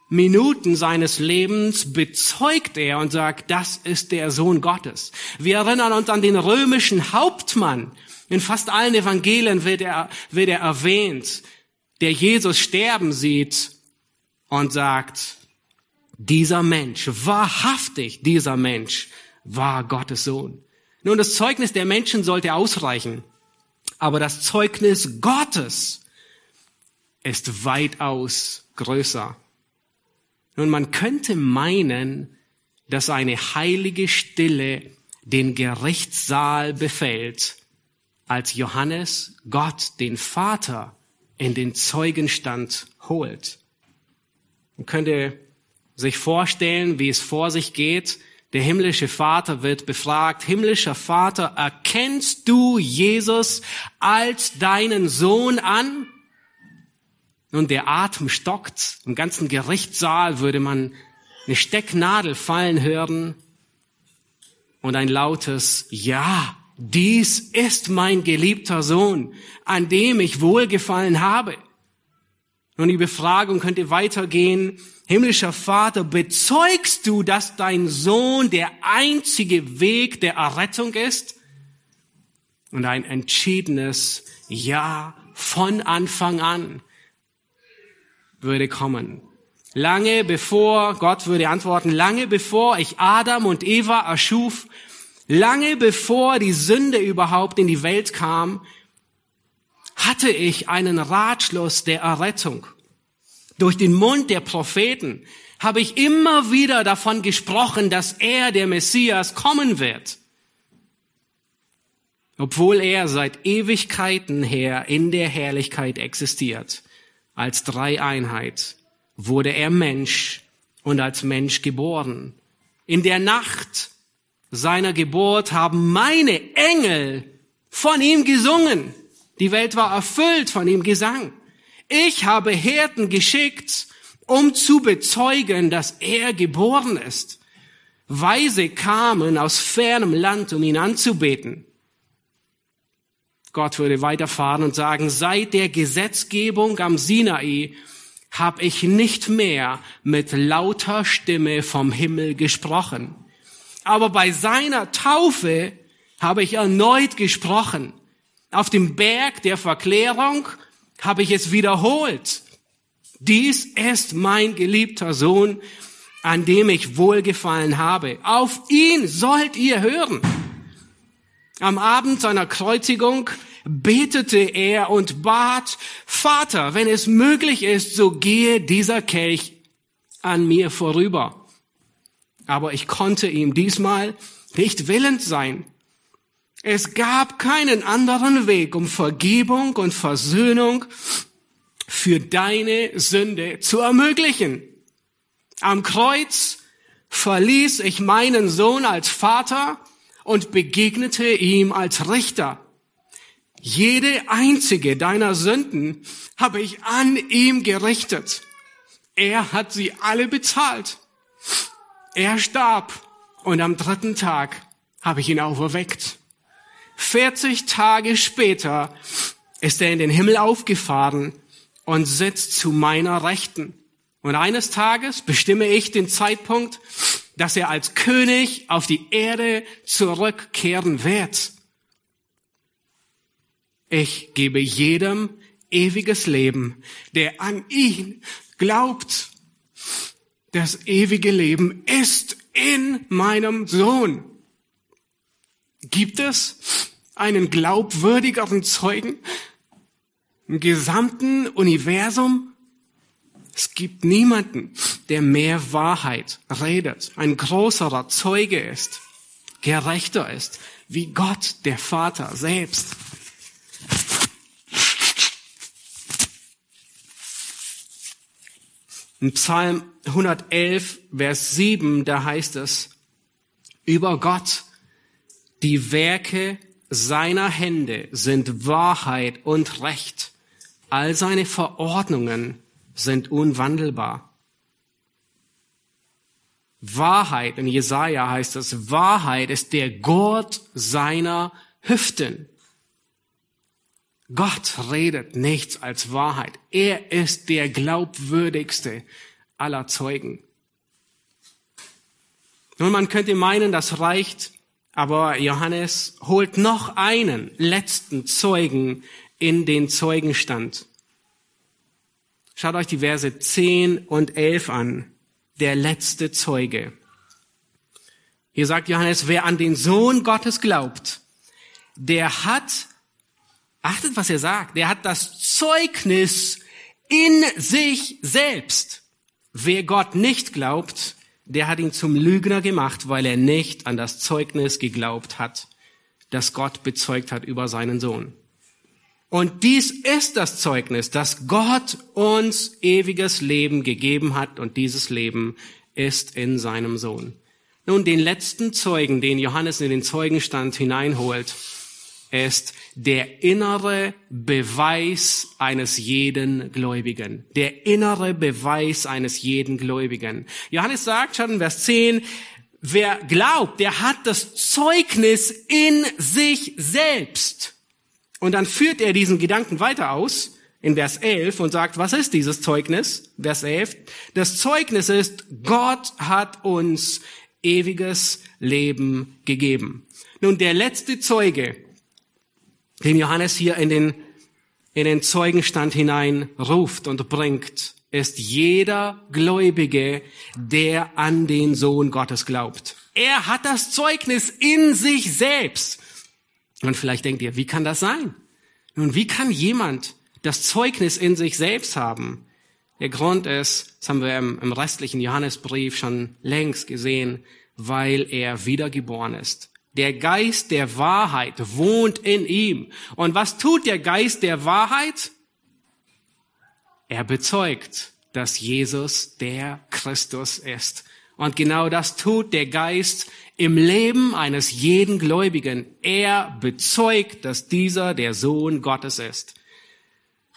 Minuten seines Lebens bezeugt er und sagt, das ist der Sohn Gottes. Wir erinnern uns an den römischen Hauptmann. In fast allen Evangelien wird er, wird er erwähnt, der Jesus sterben sieht und sagt, dieser Mensch, wahrhaftig dieser Mensch war Gottes Sohn. Nun, das Zeugnis der Menschen sollte ausreichen, aber das Zeugnis Gottes ist weitaus größer. Nun, man könnte meinen, dass eine heilige Stille den Gerichtssaal befällt, als Johannes Gott, den Vater, in den Zeugenstand holt. Man könnte sich vorstellen, wie es vor sich geht, der himmlische Vater wird befragt, himmlischer Vater, erkennst du Jesus als deinen Sohn an? Nun, der Atem stockt. Im ganzen Gerichtssaal würde man eine Stecknadel fallen hören und ein lautes Ja, dies ist mein geliebter Sohn, an dem ich wohlgefallen habe. Und die Befragung könnte weitergehen. Himmlischer Vater, bezeugst du, dass dein Sohn der einzige Weg der Errettung ist? Und ein entschiedenes Ja von Anfang an würde kommen. Lange bevor, Gott würde antworten, lange bevor ich Adam und Eva erschuf, lange bevor die Sünde überhaupt in die Welt kam, hatte ich einen Ratschluss der Errettung. Durch den Mund der Propheten habe ich immer wieder davon gesprochen, dass er, der Messias, kommen wird. Obwohl er seit Ewigkeiten her in der Herrlichkeit existiert, als Dreieinheit, wurde er Mensch und als Mensch geboren. In der Nacht seiner Geburt haben meine Engel von ihm gesungen. Die Welt war erfüllt von ihm Gesang. Ich habe Hirten geschickt, um zu bezeugen, dass er geboren ist. Weise kamen aus fernem Land, um ihn anzubeten. Gott würde weiterfahren und sagen, seit der Gesetzgebung am Sinai habe ich nicht mehr mit lauter Stimme vom Himmel gesprochen. Aber bei seiner Taufe habe ich erneut gesprochen. Auf dem Berg der Verklärung habe ich es wiederholt. Dies ist mein geliebter Sohn, an dem ich wohlgefallen habe. Auf ihn sollt ihr hören. Am Abend seiner Kreuzigung betete er und bat, Vater, wenn es möglich ist, so gehe dieser Kelch an mir vorüber. Aber ich konnte ihm diesmal nicht willend sein. Es gab keinen anderen Weg, um Vergebung und Versöhnung für deine Sünde zu ermöglichen. Am Kreuz verließ ich meinen Sohn als Vater und begegnete ihm als Richter. Jede einzige deiner Sünden habe ich an ihm gerichtet. Er hat sie alle bezahlt. Er starb und am dritten Tag habe ich ihn auferweckt. 40 Tage später ist er in den Himmel aufgefahren und sitzt zu meiner Rechten. Und eines Tages bestimme ich den Zeitpunkt, dass er als König auf die Erde zurückkehren wird. Ich gebe jedem ewiges Leben, der an ihn glaubt. Das ewige Leben ist in meinem Sohn. Gibt es einen glaubwürdigeren Zeugen im gesamten Universum? Es gibt niemanden, der mehr Wahrheit redet, ein größerer Zeuge ist, gerechter ist, wie Gott, der Vater selbst. In Psalm 111, Vers 7, da heißt es, über Gott, die Werke seiner Hände sind Wahrheit und Recht. All seine Verordnungen sind unwandelbar. Wahrheit, in Jesaja heißt es, Wahrheit ist der Gurt seiner Hüften. Gott redet nichts als Wahrheit. Er ist der glaubwürdigste aller Zeugen. Nun, man könnte meinen, das reicht, aber Johannes holt noch einen letzten Zeugen in den Zeugenstand. Schaut euch die Verse 10 und 11 an. Der letzte Zeuge. Hier sagt Johannes, wer an den Sohn Gottes glaubt, der hat Achtet, was er sagt. Der hat das Zeugnis in sich selbst. Wer Gott nicht glaubt, der hat ihn zum Lügner gemacht, weil er nicht an das Zeugnis geglaubt hat, das Gott bezeugt hat über seinen Sohn. Und dies ist das Zeugnis, dass Gott uns ewiges Leben gegeben hat und dieses Leben ist in seinem Sohn. Nun, den letzten Zeugen, den Johannes in den Zeugenstand hineinholt, ist der innere Beweis eines jeden Gläubigen. Der innere Beweis eines jeden Gläubigen. Johannes sagt schon in Vers 10, wer glaubt, der hat das Zeugnis in sich selbst. Und dann führt er diesen Gedanken weiter aus in Vers 11 und sagt, was ist dieses Zeugnis? Vers 11. Das Zeugnis ist, Gott hat uns ewiges Leben gegeben. Nun, der letzte Zeuge, den Johannes hier in den, in den Zeugenstand hinein ruft und bringt, ist jeder Gläubige, der an den Sohn Gottes glaubt. Er hat das Zeugnis in sich selbst. Und vielleicht denkt ihr, wie kann das sein? Nun, wie kann jemand das Zeugnis in sich selbst haben? Der Grund ist, das haben wir im, im restlichen Johannesbrief schon längst gesehen, weil er wiedergeboren ist. Der Geist der Wahrheit wohnt in ihm. Und was tut der Geist der Wahrheit? Er bezeugt, dass Jesus der Christus ist. Und genau das tut der Geist im Leben eines jeden Gläubigen. Er bezeugt, dass dieser der Sohn Gottes ist.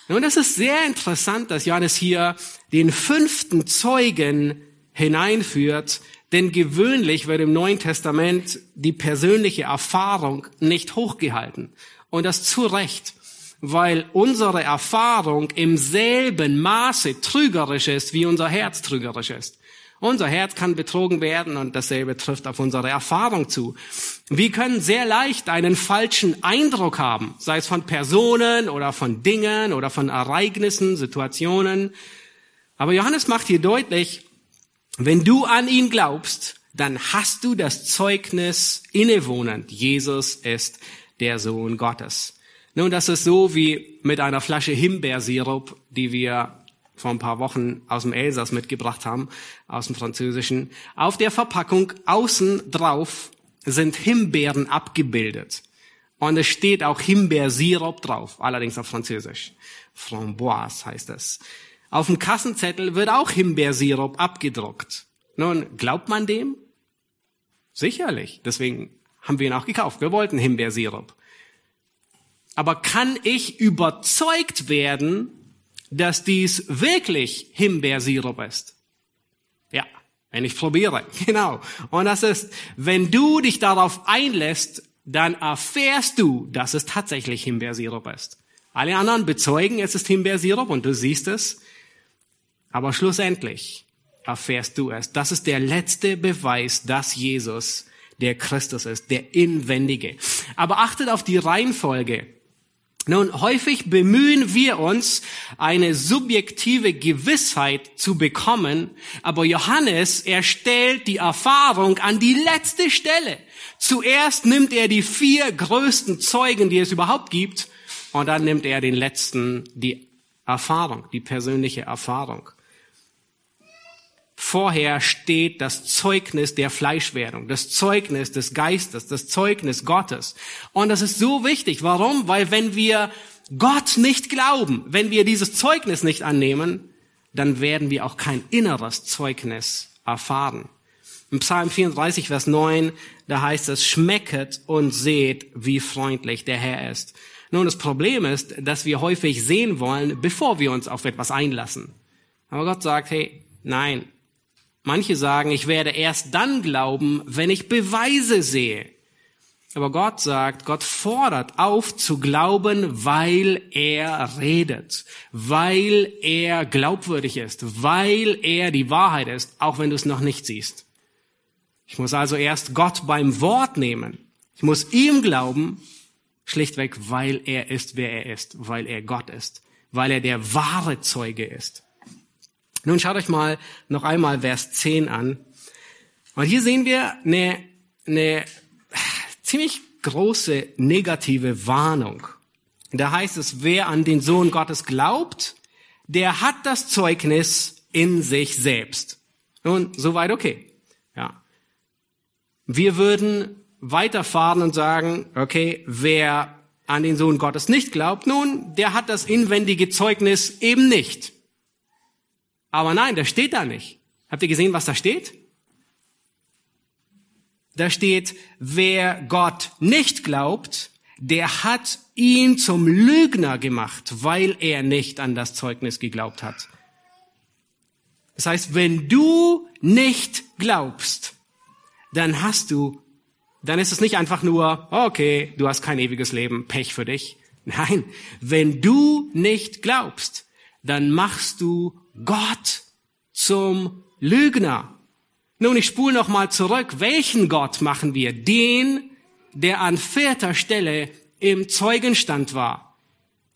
Nun, das ist sehr interessant, dass Johannes hier den fünften Zeugen hineinführt, denn gewöhnlich wird im Neuen Testament die persönliche Erfahrung nicht hochgehalten. Und das zu Recht, weil unsere Erfahrung im selben Maße trügerisch ist, wie unser Herz trügerisch ist. Unser Herz kann betrogen werden und dasselbe trifft auf unsere Erfahrung zu. Wir können sehr leicht einen falschen Eindruck haben, sei es von Personen oder von Dingen oder von Ereignissen, Situationen. Aber Johannes macht hier deutlich, wenn du an ihn glaubst, dann hast du das Zeugnis innewohnend. Jesus ist der Sohn Gottes. Nun, das ist so wie mit einer Flasche Himbeersirup, die wir vor ein paar Wochen aus dem Elsass mitgebracht haben, aus dem Französischen. Auf der Verpackung außen drauf sind Himbeeren abgebildet. Und es steht auch Himbeersirup drauf, allerdings auf Französisch. Framboise heißt es. Auf dem Kassenzettel wird auch Himbeersirup abgedruckt. Nun, glaubt man dem? Sicherlich. Deswegen haben wir ihn auch gekauft. Wir wollten Himbeersirup. Aber kann ich überzeugt werden, dass dies wirklich Himbeersirup ist? Ja, wenn ich probiere. Genau. Und das ist, wenn du dich darauf einlässt, dann erfährst du, dass es tatsächlich Himbeersirup ist. Alle anderen bezeugen, es ist Himbeersirup und du siehst es. Aber schlussendlich erfährst du es. Das ist der letzte Beweis, dass Jesus der Christus ist, der Inwendige. Aber achtet auf die Reihenfolge. Nun, häufig bemühen wir uns, eine subjektive Gewissheit zu bekommen, aber Johannes, er stellt die Erfahrung an die letzte Stelle. Zuerst nimmt er die vier größten Zeugen, die es überhaupt gibt, und dann nimmt er den letzten, die Erfahrung, die persönliche Erfahrung. Vorher steht das Zeugnis der Fleischwerdung, das Zeugnis des Geistes, das Zeugnis Gottes. Und das ist so wichtig. Warum? Weil wenn wir Gott nicht glauben, wenn wir dieses Zeugnis nicht annehmen, dann werden wir auch kein inneres Zeugnis erfahren. Im Psalm 34, Vers 9, da heißt es, schmecket und seht, wie freundlich der Herr ist. Nun, das Problem ist, dass wir häufig sehen wollen, bevor wir uns auf etwas einlassen. Aber Gott sagt, hey, nein, Manche sagen, ich werde erst dann glauben, wenn ich Beweise sehe. Aber Gott sagt, Gott fordert auf zu glauben, weil er redet, weil er glaubwürdig ist, weil er die Wahrheit ist, auch wenn du es noch nicht siehst. Ich muss also erst Gott beim Wort nehmen. Ich muss ihm glauben, schlichtweg, weil er ist, wer er ist, weil er Gott ist, weil er der wahre Zeuge ist. Nun schaut euch mal noch einmal Vers 10 an. Und hier sehen wir eine, eine ziemlich große negative Warnung. Da heißt es, wer an den Sohn Gottes glaubt, der hat das Zeugnis in sich selbst. Nun, soweit okay. Ja. Wir würden weiterfahren und sagen, okay, wer an den Sohn Gottes nicht glaubt, nun, der hat das inwendige Zeugnis eben nicht. Aber nein, das steht da nicht. Habt ihr gesehen, was da steht? Da steht, wer Gott nicht glaubt, der hat ihn zum Lügner gemacht, weil er nicht an das Zeugnis geglaubt hat. Das heißt, wenn du nicht glaubst, dann hast du, dann ist es nicht einfach nur, okay, du hast kein ewiges Leben, Pech für dich. Nein, wenn du nicht glaubst, dann machst du Gott zum Lügner. Nun, ich spule noch mal zurück. Welchen Gott machen wir? Den, der an vierter Stelle im Zeugenstand war.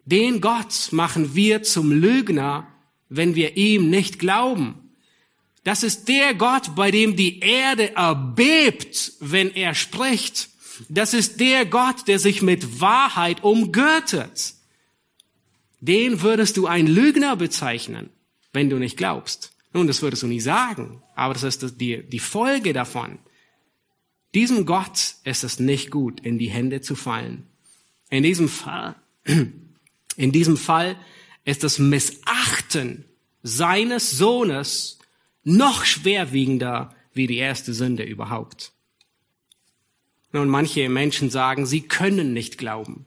Den Gott machen wir zum Lügner, wenn wir ihm nicht glauben. Das ist der Gott, bei dem die Erde erbebt, wenn er spricht. Das ist der Gott, der sich mit Wahrheit umgürtet. Den würdest du ein Lügner bezeichnen wenn du nicht glaubst. Nun, das würdest du nie sagen, aber das ist die, die Folge davon. Diesem Gott ist es nicht gut, in die Hände zu fallen. In diesem Fall, in diesem Fall ist das Missachten seines Sohnes noch schwerwiegender wie die erste Sünde überhaupt. Nun, manche Menschen sagen, sie können nicht glauben.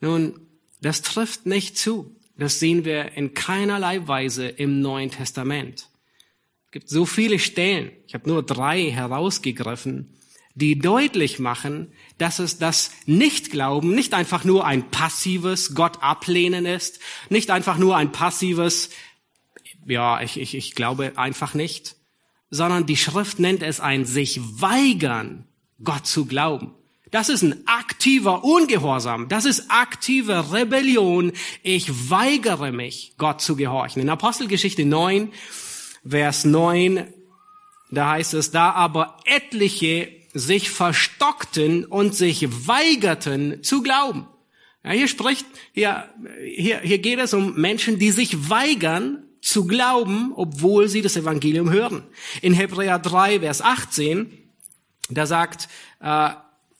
Nun, das trifft nicht zu. Das sehen wir in keinerlei Weise im Neuen Testament. Es gibt so viele Stellen, ich habe nur drei herausgegriffen, die deutlich machen, dass es das Nichtglauben nicht einfach nur ein passives Gott ablehnen ist, nicht einfach nur ein passives, ja, ich, ich, ich glaube einfach nicht, sondern die Schrift nennt es ein sich weigern, Gott zu glauben. Das ist ein aktiver Ungehorsam. Das ist aktive Rebellion. Ich weigere mich, Gott zu gehorchen. In Apostelgeschichte 9, Vers 9, da heißt es, da aber etliche sich verstockten und sich weigerten zu glauben. Ja, hier spricht, hier, hier, hier geht es um Menschen, die sich weigern zu glauben, obwohl sie das Evangelium hören. In Hebräer 3, Vers 18, da sagt äh,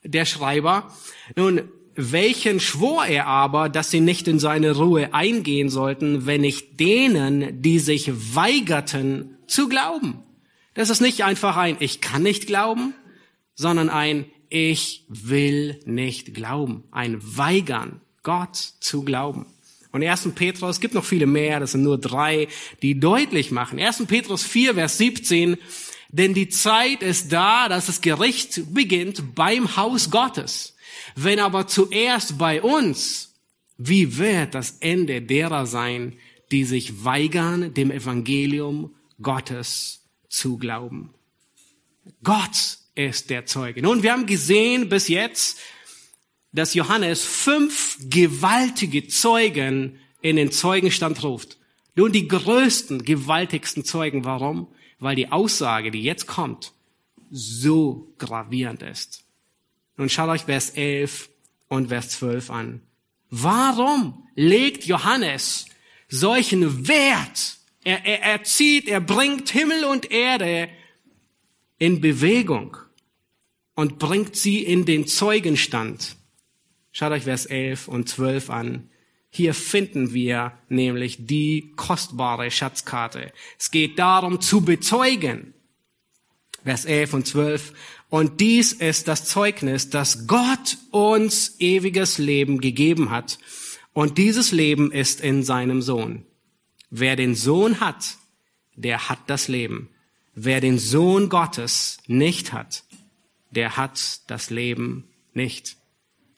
der Schreiber. Nun, welchen schwor er aber, dass sie nicht in seine Ruhe eingehen sollten, wenn nicht denen, die sich weigerten zu glauben? Das ist nicht einfach ein Ich kann nicht glauben, sondern ein Ich will nicht glauben. Ein Weigern, Gott zu glauben. Und 1. Petrus, es gibt noch viele mehr, das sind nur drei, die deutlich machen. 1. Petrus 4, Vers 17, denn die Zeit ist da, dass das Gericht beginnt beim Haus Gottes. Wenn aber zuerst bei uns, wie wird das Ende derer sein, die sich weigern, dem Evangelium Gottes zu glauben? Gott ist der Zeuge. Nun, wir haben gesehen bis jetzt, dass Johannes fünf gewaltige Zeugen in den Zeugenstand ruft. Nun die größten, gewaltigsten Zeugen. Warum? Weil die Aussage, die jetzt kommt, so gravierend ist. Nun schaut euch Vers 11 und Vers 12 an. Warum legt Johannes solchen Wert? Er, er, er zieht, er bringt Himmel und Erde in Bewegung und bringt sie in den Zeugenstand. Schaut euch Vers 11 und 12 an. Hier finden wir nämlich die kostbare Schatzkarte. Es geht darum zu bezeugen. Vers 11 und 12. Und dies ist das Zeugnis, dass Gott uns ewiges Leben gegeben hat. Und dieses Leben ist in seinem Sohn. Wer den Sohn hat, der hat das Leben. Wer den Sohn Gottes nicht hat, der hat das Leben nicht.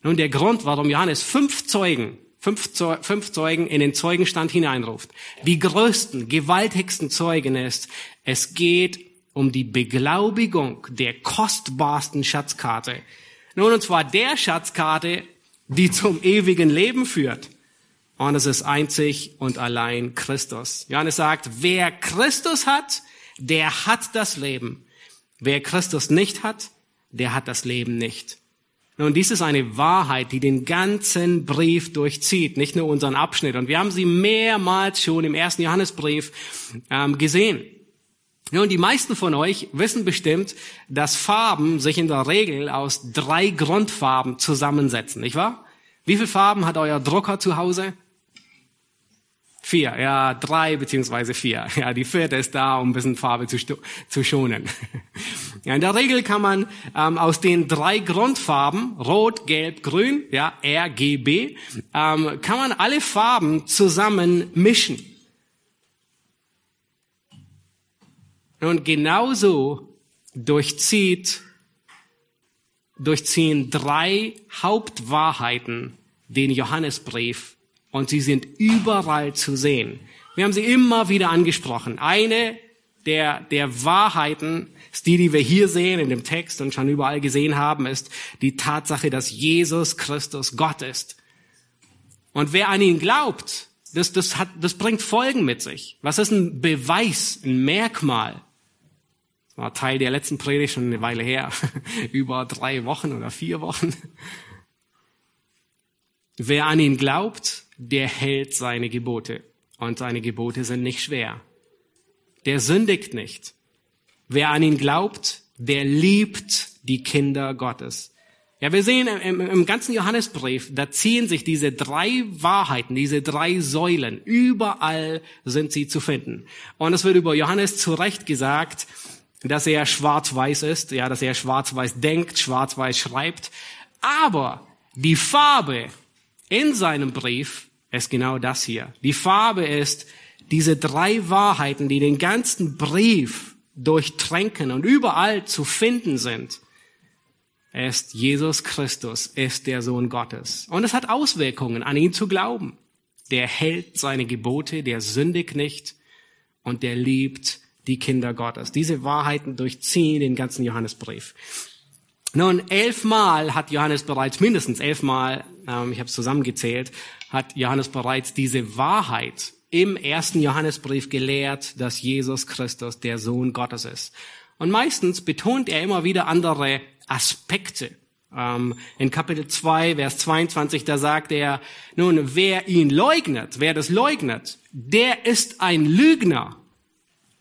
Nun, der Grund, warum Johannes fünf Zeugen, fünf, Zeugen in den Zeugenstand hineinruft, die größten, gewaltigsten Zeugen ist, es geht um die Beglaubigung der kostbarsten Schatzkarte. Nun, und zwar der Schatzkarte, die zum ewigen Leben führt. Und es ist einzig und allein Christus. Johannes sagt, wer Christus hat, der hat das Leben. Wer Christus nicht hat, der hat das Leben nicht. Nun, dies ist eine Wahrheit, die den ganzen Brief durchzieht, nicht nur unseren Abschnitt. Und wir haben sie mehrmals schon im ersten Johannesbrief ähm, gesehen. Nun, die meisten von euch wissen bestimmt, dass Farben sich in der Regel aus drei Grundfarben zusammensetzen, nicht wahr? Wie viele Farben hat euer Drucker zu Hause? Vier, ja, drei beziehungsweise vier. Ja, die vierte ist da, um ein bisschen Farbe zu, zu schonen. Ja, in der Regel kann man ähm, aus den drei Grundfarben, Rot, Gelb, Grün, ja, RGB, ähm, kann man alle Farben zusammen mischen. Und genauso durchzieht, durchziehen drei Hauptwahrheiten den Johannesbrief und sie sind überall zu sehen. Wir haben sie immer wieder angesprochen. Eine der, der Wahrheiten ist die, die wir hier sehen in dem Text und schon überall gesehen haben, ist die Tatsache, dass Jesus Christus Gott ist. Und wer an ihn glaubt, das, das, hat, das bringt Folgen mit sich. Was ist ein Beweis, ein Merkmal? Das war Teil der letzten Predigt schon eine Weile her, über drei Wochen oder vier Wochen. Wer an ihn glaubt, der hält seine Gebote. Und seine Gebote sind nicht schwer. Der sündigt nicht. Wer an ihn glaubt, der liebt die Kinder Gottes. Ja, wir sehen im, im, ganzen Johannesbrief, da ziehen sich diese drei Wahrheiten, diese drei Säulen, überall sind sie zu finden. Und es wird über Johannes zu Recht gesagt, dass er schwarz-weiß ist, ja, dass er schwarz-weiß denkt, schwarz-weiß schreibt. Aber die Farbe in seinem Brief ist genau das hier. Die Farbe ist diese drei Wahrheiten, die den ganzen Brief durchtränken und überall zu finden sind. Ist Jesus Christus, ist der Sohn Gottes. Und es hat Auswirkungen, an ihn zu glauben. Der hält seine Gebote, der sündigt nicht und der liebt die Kinder Gottes. Diese Wahrheiten durchziehen den ganzen Johannesbrief. Nun, elfmal hat Johannes bereits, mindestens elfmal, ähm, ich habe es zusammengezählt, hat Johannes bereits diese Wahrheit im ersten Johannesbrief gelehrt, dass Jesus Christus der Sohn Gottes ist. Und meistens betont er immer wieder andere Aspekte. Ähm, in Kapitel 2, Vers 22, da sagt er, nun, wer ihn leugnet, wer das leugnet, der ist ein Lügner.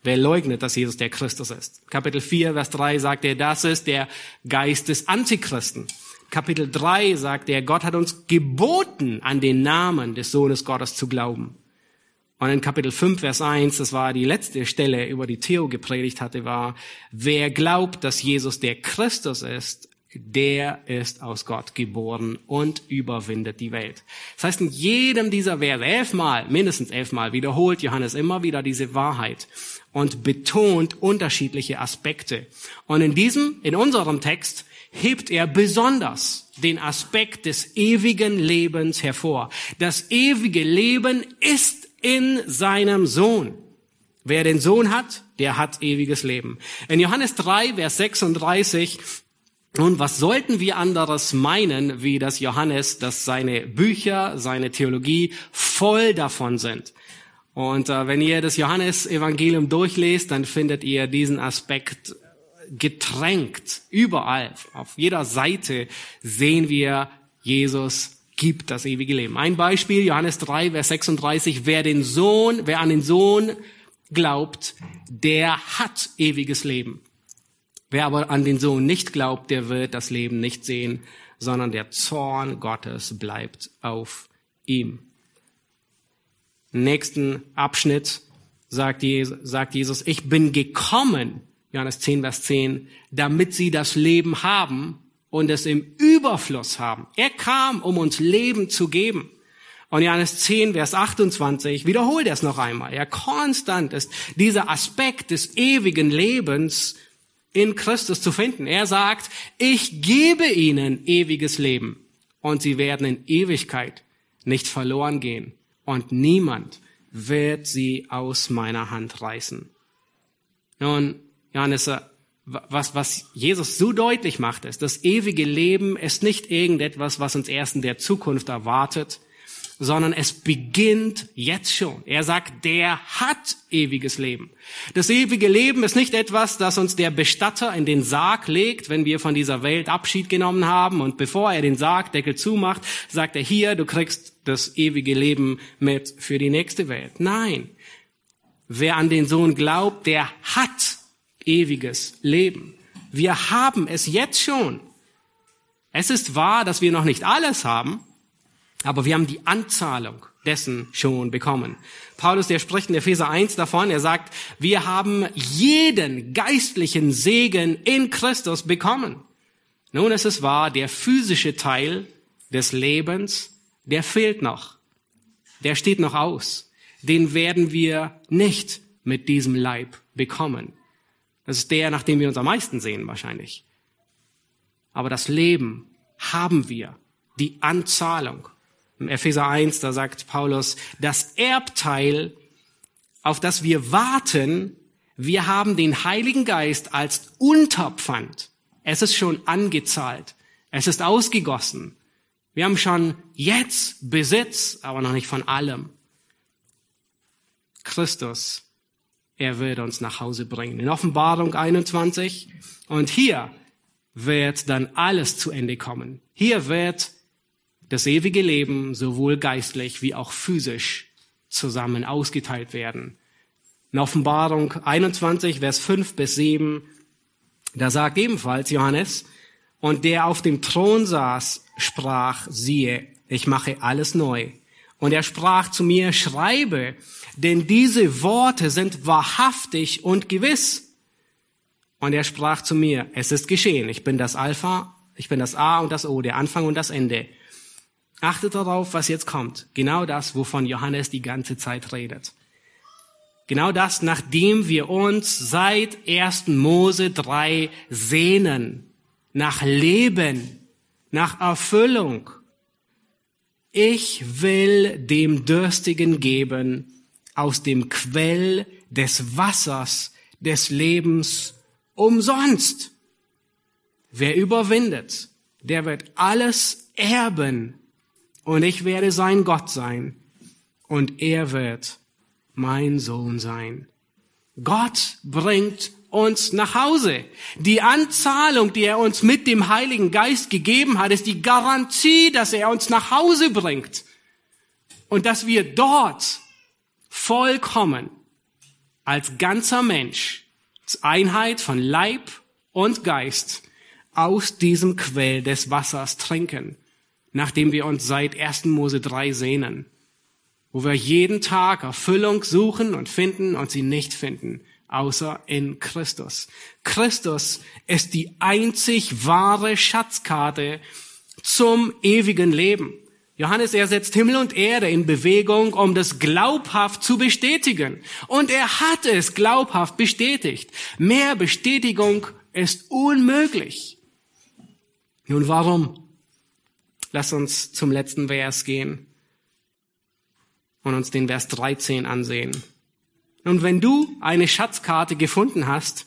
Wer leugnet, dass Jesus der Christus ist? Kapitel 4, Vers 3 sagt er, das ist der Geist des Antichristen. Kapitel 3 sagt er, Gott hat uns geboten, an den Namen des Sohnes Gottes zu glauben. Und in Kapitel 5, Vers 1, das war die letzte Stelle, über die Theo gepredigt hatte, war, wer glaubt, dass Jesus der Christus ist, der ist aus Gott geboren und überwindet die Welt. Das heißt, in jedem dieser Verse, elfmal, mindestens elfmal, wiederholt Johannes immer wieder diese Wahrheit und betont unterschiedliche Aspekte. Und in diesem, in unserem Text, hebt er besonders den Aspekt des ewigen Lebens hervor. Das ewige Leben ist in seinem Sohn. Wer den Sohn hat, der hat ewiges Leben. In Johannes 3, Vers 36 Nun, was sollten wir anderes meinen, wie das Johannes, dass seine Bücher, seine Theologie voll davon sind? Und äh, wenn ihr das Johannesevangelium durchlest, dann findet ihr diesen Aspekt getränkt überall. Auf jeder Seite sehen wir, Jesus gibt das ewige Leben. Ein Beispiel, Johannes 3, Vers 36, wer den Sohn, wer an den Sohn glaubt, der hat ewiges Leben. Wer aber an den Sohn nicht glaubt, der wird das Leben nicht sehen, sondern der Zorn Gottes bleibt auf ihm. Nächsten Abschnitt sagt Jesus, ich bin gekommen, Johannes 10, Vers 10, damit sie das Leben haben und es im Überfluss haben. Er kam, um uns Leben zu geben. Und Johannes 10, Vers 28 wiederholt er es noch einmal. Ja, konstant ist dieser Aspekt des ewigen Lebens in Christus zu finden. Er sagt, ich gebe ihnen ewiges Leben und sie werden in Ewigkeit nicht verloren gehen und niemand wird sie aus meiner Hand reißen. Nun, Johannes, was, was Jesus so deutlich macht, ist, das ewige Leben ist nicht irgendetwas, was uns erst in der Zukunft erwartet, sondern es beginnt jetzt schon. Er sagt, der hat ewiges Leben. Das ewige Leben ist nicht etwas, das uns der Bestatter in den Sarg legt, wenn wir von dieser Welt Abschied genommen haben und bevor er den Sargdeckel zumacht, sagt er hier, du kriegst das ewige Leben mit für die nächste Welt. Nein. Wer an den Sohn glaubt, der hat ewiges Leben. Wir haben es jetzt schon. Es ist wahr, dass wir noch nicht alles haben, aber wir haben die Anzahlung dessen schon bekommen. Paulus, der spricht in Epheser 1 davon, er sagt, wir haben jeden geistlichen Segen in Christus bekommen. Nun ist es wahr, der physische Teil des Lebens, der fehlt noch. Der steht noch aus. Den werden wir nicht mit diesem Leib bekommen. Das ist der, nach dem wir uns am meisten sehen wahrscheinlich. Aber das Leben haben wir, die Anzahlung. Im Epheser 1, da sagt Paulus, das Erbteil, auf das wir warten, wir haben den Heiligen Geist als Unterpfand. Es ist schon angezahlt. Es ist ausgegossen. Wir haben schon jetzt Besitz, aber noch nicht von allem. Christus, er wird uns nach Hause bringen. In Offenbarung 21. Und hier wird dann alles zu Ende kommen. Hier wird das ewige Leben sowohl geistlich wie auch physisch zusammen ausgeteilt werden. In Offenbarung 21, Vers 5 bis 7, da sagt ebenfalls Johannes, und der auf dem Thron saß, sprach, siehe, ich mache alles neu. Und er sprach zu mir, schreibe, denn diese Worte sind wahrhaftig und gewiss. Und er sprach zu mir, es ist geschehen, ich bin das Alpha, ich bin das A und das O, der Anfang und das Ende. Achtet darauf, was jetzt kommt. Genau das, wovon Johannes die ganze Zeit redet. Genau das, nachdem wir uns seit 1. Mose 3 sehnen. Nach Leben, nach Erfüllung. Ich will dem Dürstigen geben aus dem Quell des Wassers des Lebens umsonst. Wer überwindet, der wird alles erben und ich werde sein Gott sein und er wird mein Sohn sein. Gott bringt uns nach Hause. Die Anzahlung, die er uns mit dem Heiligen Geist gegeben hat, ist die Garantie, dass er uns nach Hause bringt und dass wir dort vollkommen als ganzer Mensch, als Einheit von Leib und Geist aus diesem Quell des Wassers trinken nachdem wir uns seit 1. Mose 3 sehnen, wo wir jeden Tag Erfüllung suchen und finden und sie nicht finden, außer in Christus. Christus ist die einzig wahre Schatzkarte zum ewigen Leben. Johannes, er setzt Himmel und Erde in Bewegung, um das glaubhaft zu bestätigen. Und er hat es glaubhaft bestätigt. Mehr Bestätigung ist unmöglich. Nun warum? Lass uns zum letzten Vers gehen und uns den Vers 13 ansehen. Und wenn du eine Schatzkarte gefunden hast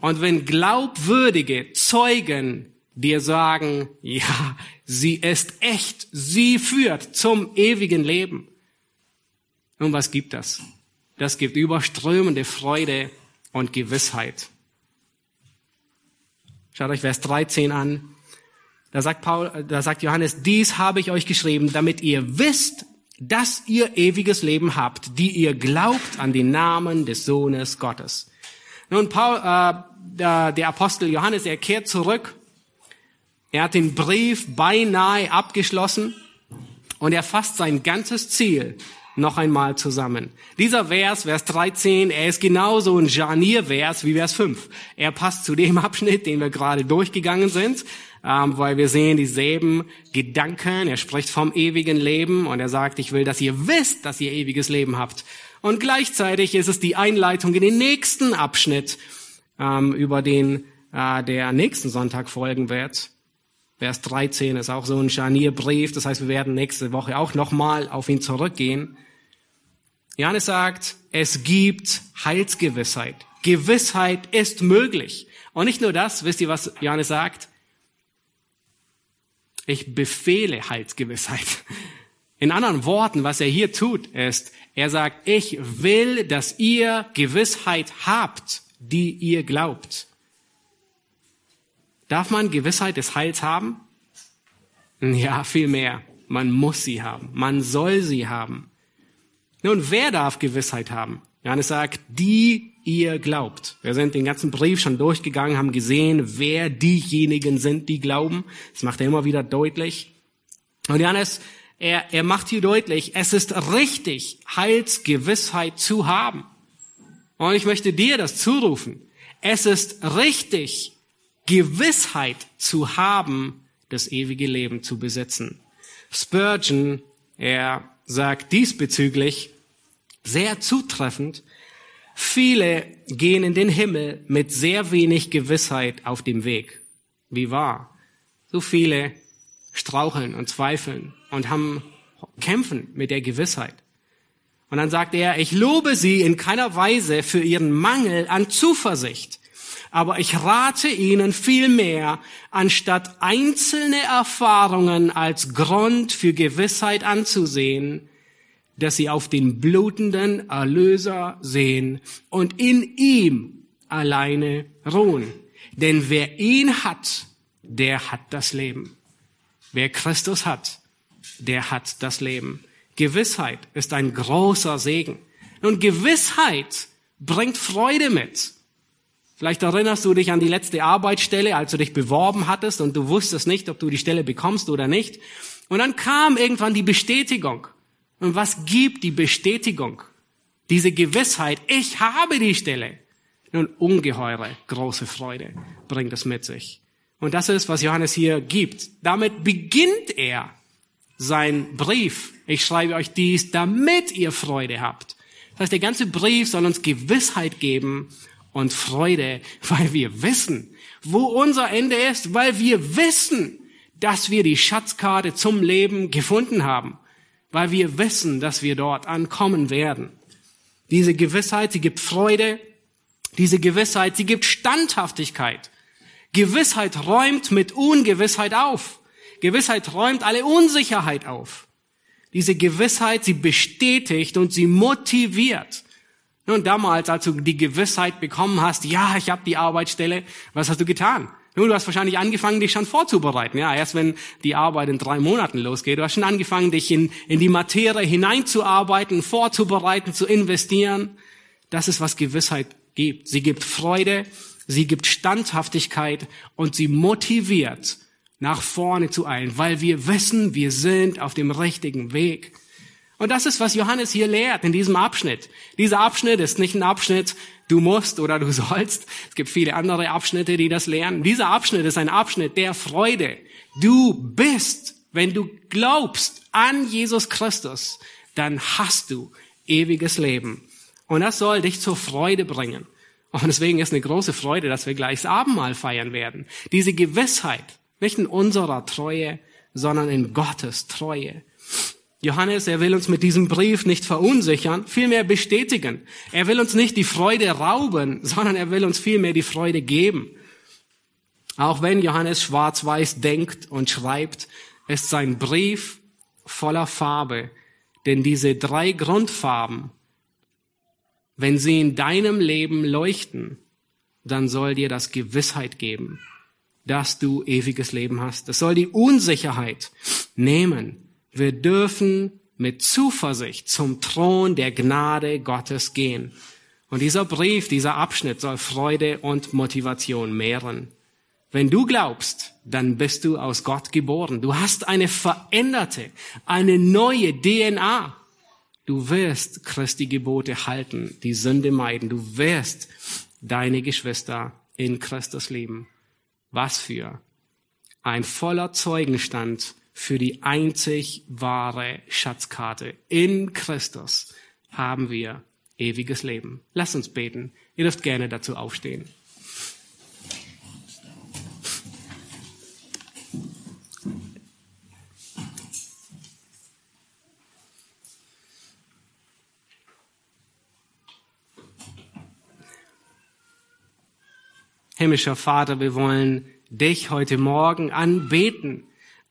und wenn glaubwürdige Zeugen dir sagen, ja, sie ist echt, sie führt zum ewigen Leben. Und was gibt das? Das gibt überströmende Freude und Gewissheit. Schaut euch Vers 13 an. Da sagt Paul, da sagt Johannes, dies habe ich euch geschrieben, damit ihr wisst, dass ihr ewiges Leben habt, die ihr glaubt an den Namen des Sohnes Gottes. Nun, Paul, äh, der, der Apostel Johannes, er kehrt zurück. Er hat den Brief beinahe abgeschlossen und er fasst sein ganzes Ziel noch einmal zusammen. Dieser Vers, Vers 13, er ist genauso ein Janiervers wie Vers 5. Er passt zu dem Abschnitt, den wir gerade durchgegangen sind, ähm, weil wir sehen dieselben Gedanken. Er spricht vom ewigen Leben und er sagt, ich will, dass ihr wisst, dass ihr ewiges Leben habt. Und gleichzeitig ist es die Einleitung in den nächsten Abschnitt, ähm, über den äh, der nächsten Sonntag folgen wird. Vers 13 ist auch so ein Scharnierbrief. Das heißt, wir werden nächste Woche auch nochmal auf ihn zurückgehen. Johannes sagt, es gibt Heilsgewissheit. Gewissheit ist möglich. Und nicht nur das, wisst ihr, was Johannes sagt? Ich befehle Heilsgewissheit. In anderen Worten, was er hier tut, ist, er sagt, ich will, dass ihr Gewissheit habt, die ihr glaubt. Darf man Gewissheit des Heils haben? Ja, viel mehr. Man muss sie haben. Man soll sie haben. Nun, wer darf Gewissheit haben? Johannes sagt, die ihr glaubt. Wir sind den ganzen Brief schon durchgegangen, haben gesehen, wer diejenigen sind, die glauben. Das macht er immer wieder deutlich. Und Johannes, er, er macht hier deutlich, es ist richtig, Heilsgewissheit zu haben. Und ich möchte dir das zurufen. Es ist richtig, Gewissheit zu haben, das ewige Leben zu besitzen. Spurgeon, er sagt diesbezüglich sehr zutreffend, viele gehen in den Himmel mit sehr wenig Gewissheit auf dem Weg. Wie wahr? So viele straucheln und zweifeln und haben kämpfen mit der Gewissheit. Und dann sagt er, ich lobe sie in keiner Weise für ihren Mangel an Zuversicht aber ich rate Ihnen vielmehr, anstatt einzelne Erfahrungen als Grund für Gewissheit anzusehen, dass Sie auf den blutenden Erlöser sehen und in ihm alleine ruhen. Denn wer ihn hat, der hat das Leben. Wer Christus hat, der hat das Leben. Gewissheit ist ein großer Segen. Und Gewissheit bringt Freude mit. Vielleicht erinnerst du dich an die letzte Arbeitsstelle, als du dich beworben hattest und du wusstest nicht, ob du die Stelle bekommst oder nicht. Und dann kam irgendwann die Bestätigung. Und was gibt die Bestätigung? Diese Gewissheit, ich habe die Stelle. Nun, ungeheure große Freude bringt es mit sich. Und das ist, was Johannes hier gibt. Damit beginnt er sein Brief. Ich schreibe euch dies, damit ihr Freude habt. Das heißt, der ganze Brief soll uns Gewissheit geben und Freude, weil wir wissen, wo unser Ende ist, weil wir wissen, dass wir die Schatzkarte zum Leben gefunden haben, weil wir wissen, dass wir dort ankommen werden. Diese Gewissheit, sie gibt Freude, diese Gewissheit, sie gibt Standhaftigkeit. Gewissheit räumt mit Ungewissheit auf. Gewissheit räumt alle Unsicherheit auf. Diese Gewissheit, sie bestätigt und sie motiviert. Nun, damals, als du die Gewissheit bekommen hast, ja, ich habe die Arbeitsstelle, was hast du getan? Nun, du hast wahrscheinlich angefangen, dich schon vorzubereiten. Ja, erst wenn die Arbeit in drei Monaten losgeht. Du hast schon angefangen, dich in, in die Materie hineinzuarbeiten, vorzubereiten, zu investieren. Das ist, was Gewissheit gibt. Sie gibt Freude, sie gibt Standhaftigkeit und sie motiviert, nach vorne zu eilen, weil wir wissen, wir sind auf dem richtigen Weg. Und das ist, was Johannes hier lehrt in diesem Abschnitt. Dieser Abschnitt ist nicht ein Abschnitt, du musst oder du sollst. Es gibt viele andere Abschnitte, die das lehren. Dieser Abschnitt ist ein Abschnitt der Freude. Du bist, wenn du glaubst an Jesus Christus, dann hast du ewiges Leben. Und das soll dich zur Freude bringen. Und deswegen ist eine große Freude, dass wir gleich das Abendmahl feiern werden. Diese Gewissheit, nicht in unserer Treue, sondern in Gottes Treue. Johannes, er will uns mit diesem Brief nicht verunsichern, vielmehr bestätigen. Er will uns nicht die Freude rauben, sondern er will uns vielmehr die Freude geben. Auch wenn Johannes schwarz-weiß denkt und schreibt, ist sein Brief voller Farbe. Denn diese drei Grundfarben, wenn sie in deinem Leben leuchten, dann soll dir das Gewissheit geben, dass du ewiges Leben hast. Das soll die Unsicherheit nehmen. Wir dürfen mit Zuversicht zum Thron der Gnade Gottes gehen. Und dieser Brief, dieser Abschnitt soll Freude und Motivation mehren. Wenn du glaubst, dann bist du aus Gott geboren. Du hast eine veränderte, eine neue DNA. Du wirst Christi Gebote halten, die Sünde meiden. Du wirst deine Geschwister in Christus lieben. Was für ein voller Zeugenstand für die einzig wahre Schatzkarte. In Christus haben wir ewiges Leben. Lass uns beten. Ihr dürft gerne dazu aufstehen. Himmlischer Vater, wir wollen dich heute Morgen anbeten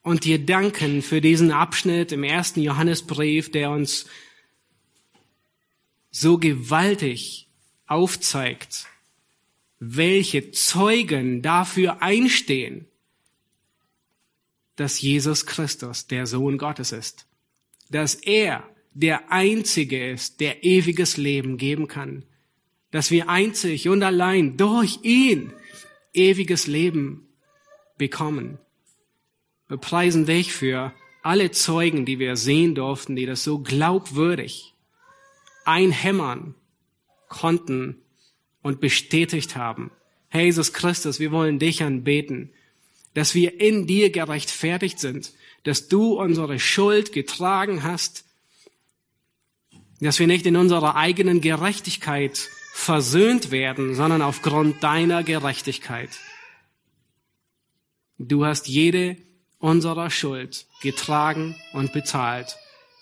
und dir danken für diesen Abschnitt im ersten Johannesbrief, der uns so gewaltig aufzeigt, welche Zeugen dafür einstehen, dass Jesus Christus der Sohn Gottes ist, dass er der Einzige ist, der ewiges Leben geben kann, dass wir einzig und allein durch ihn ewiges Leben bekommen. Wir preisen dich für alle Zeugen, die wir sehen durften, die das so glaubwürdig einhämmern konnten und bestätigt haben. Jesus Christus, wir wollen dich anbeten, dass wir in dir gerechtfertigt sind, dass du unsere Schuld getragen hast, dass wir nicht in unserer eigenen Gerechtigkeit versöhnt werden, sondern aufgrund deiner Gerechtigkeit. Du hast jede unserer Schuld getragen und bezahlt.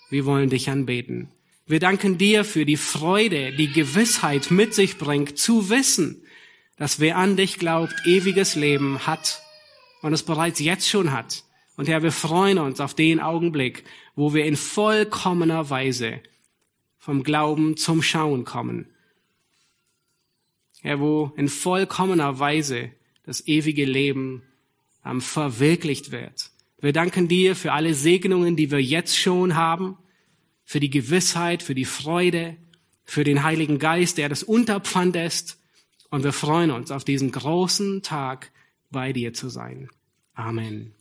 Wir wollen dich anbeten. Wir danken dir für die Freude, die Gewissheit mit sich bringt, zu wissen, dass wer an dich glaubt, ewiges Leben hat und es bereits jetzt schon hat. Und Herr, wir freuen uns auf den Augenblick, wo wir in vollkommener Weise vom Glauben zum Schauen kommen Herr, wo in vollkommener Weise das ewige Leben ähm, verwirklicht wird. Wir danken dir für alle Segnungen, die wir jetzt schon haben, für die Gewissheit, für die Freude, für den Heiligen Geist, der das Unterpfand ist. Und wir freuen uns auf diesen großen Tag bei dir zu sein. Amen.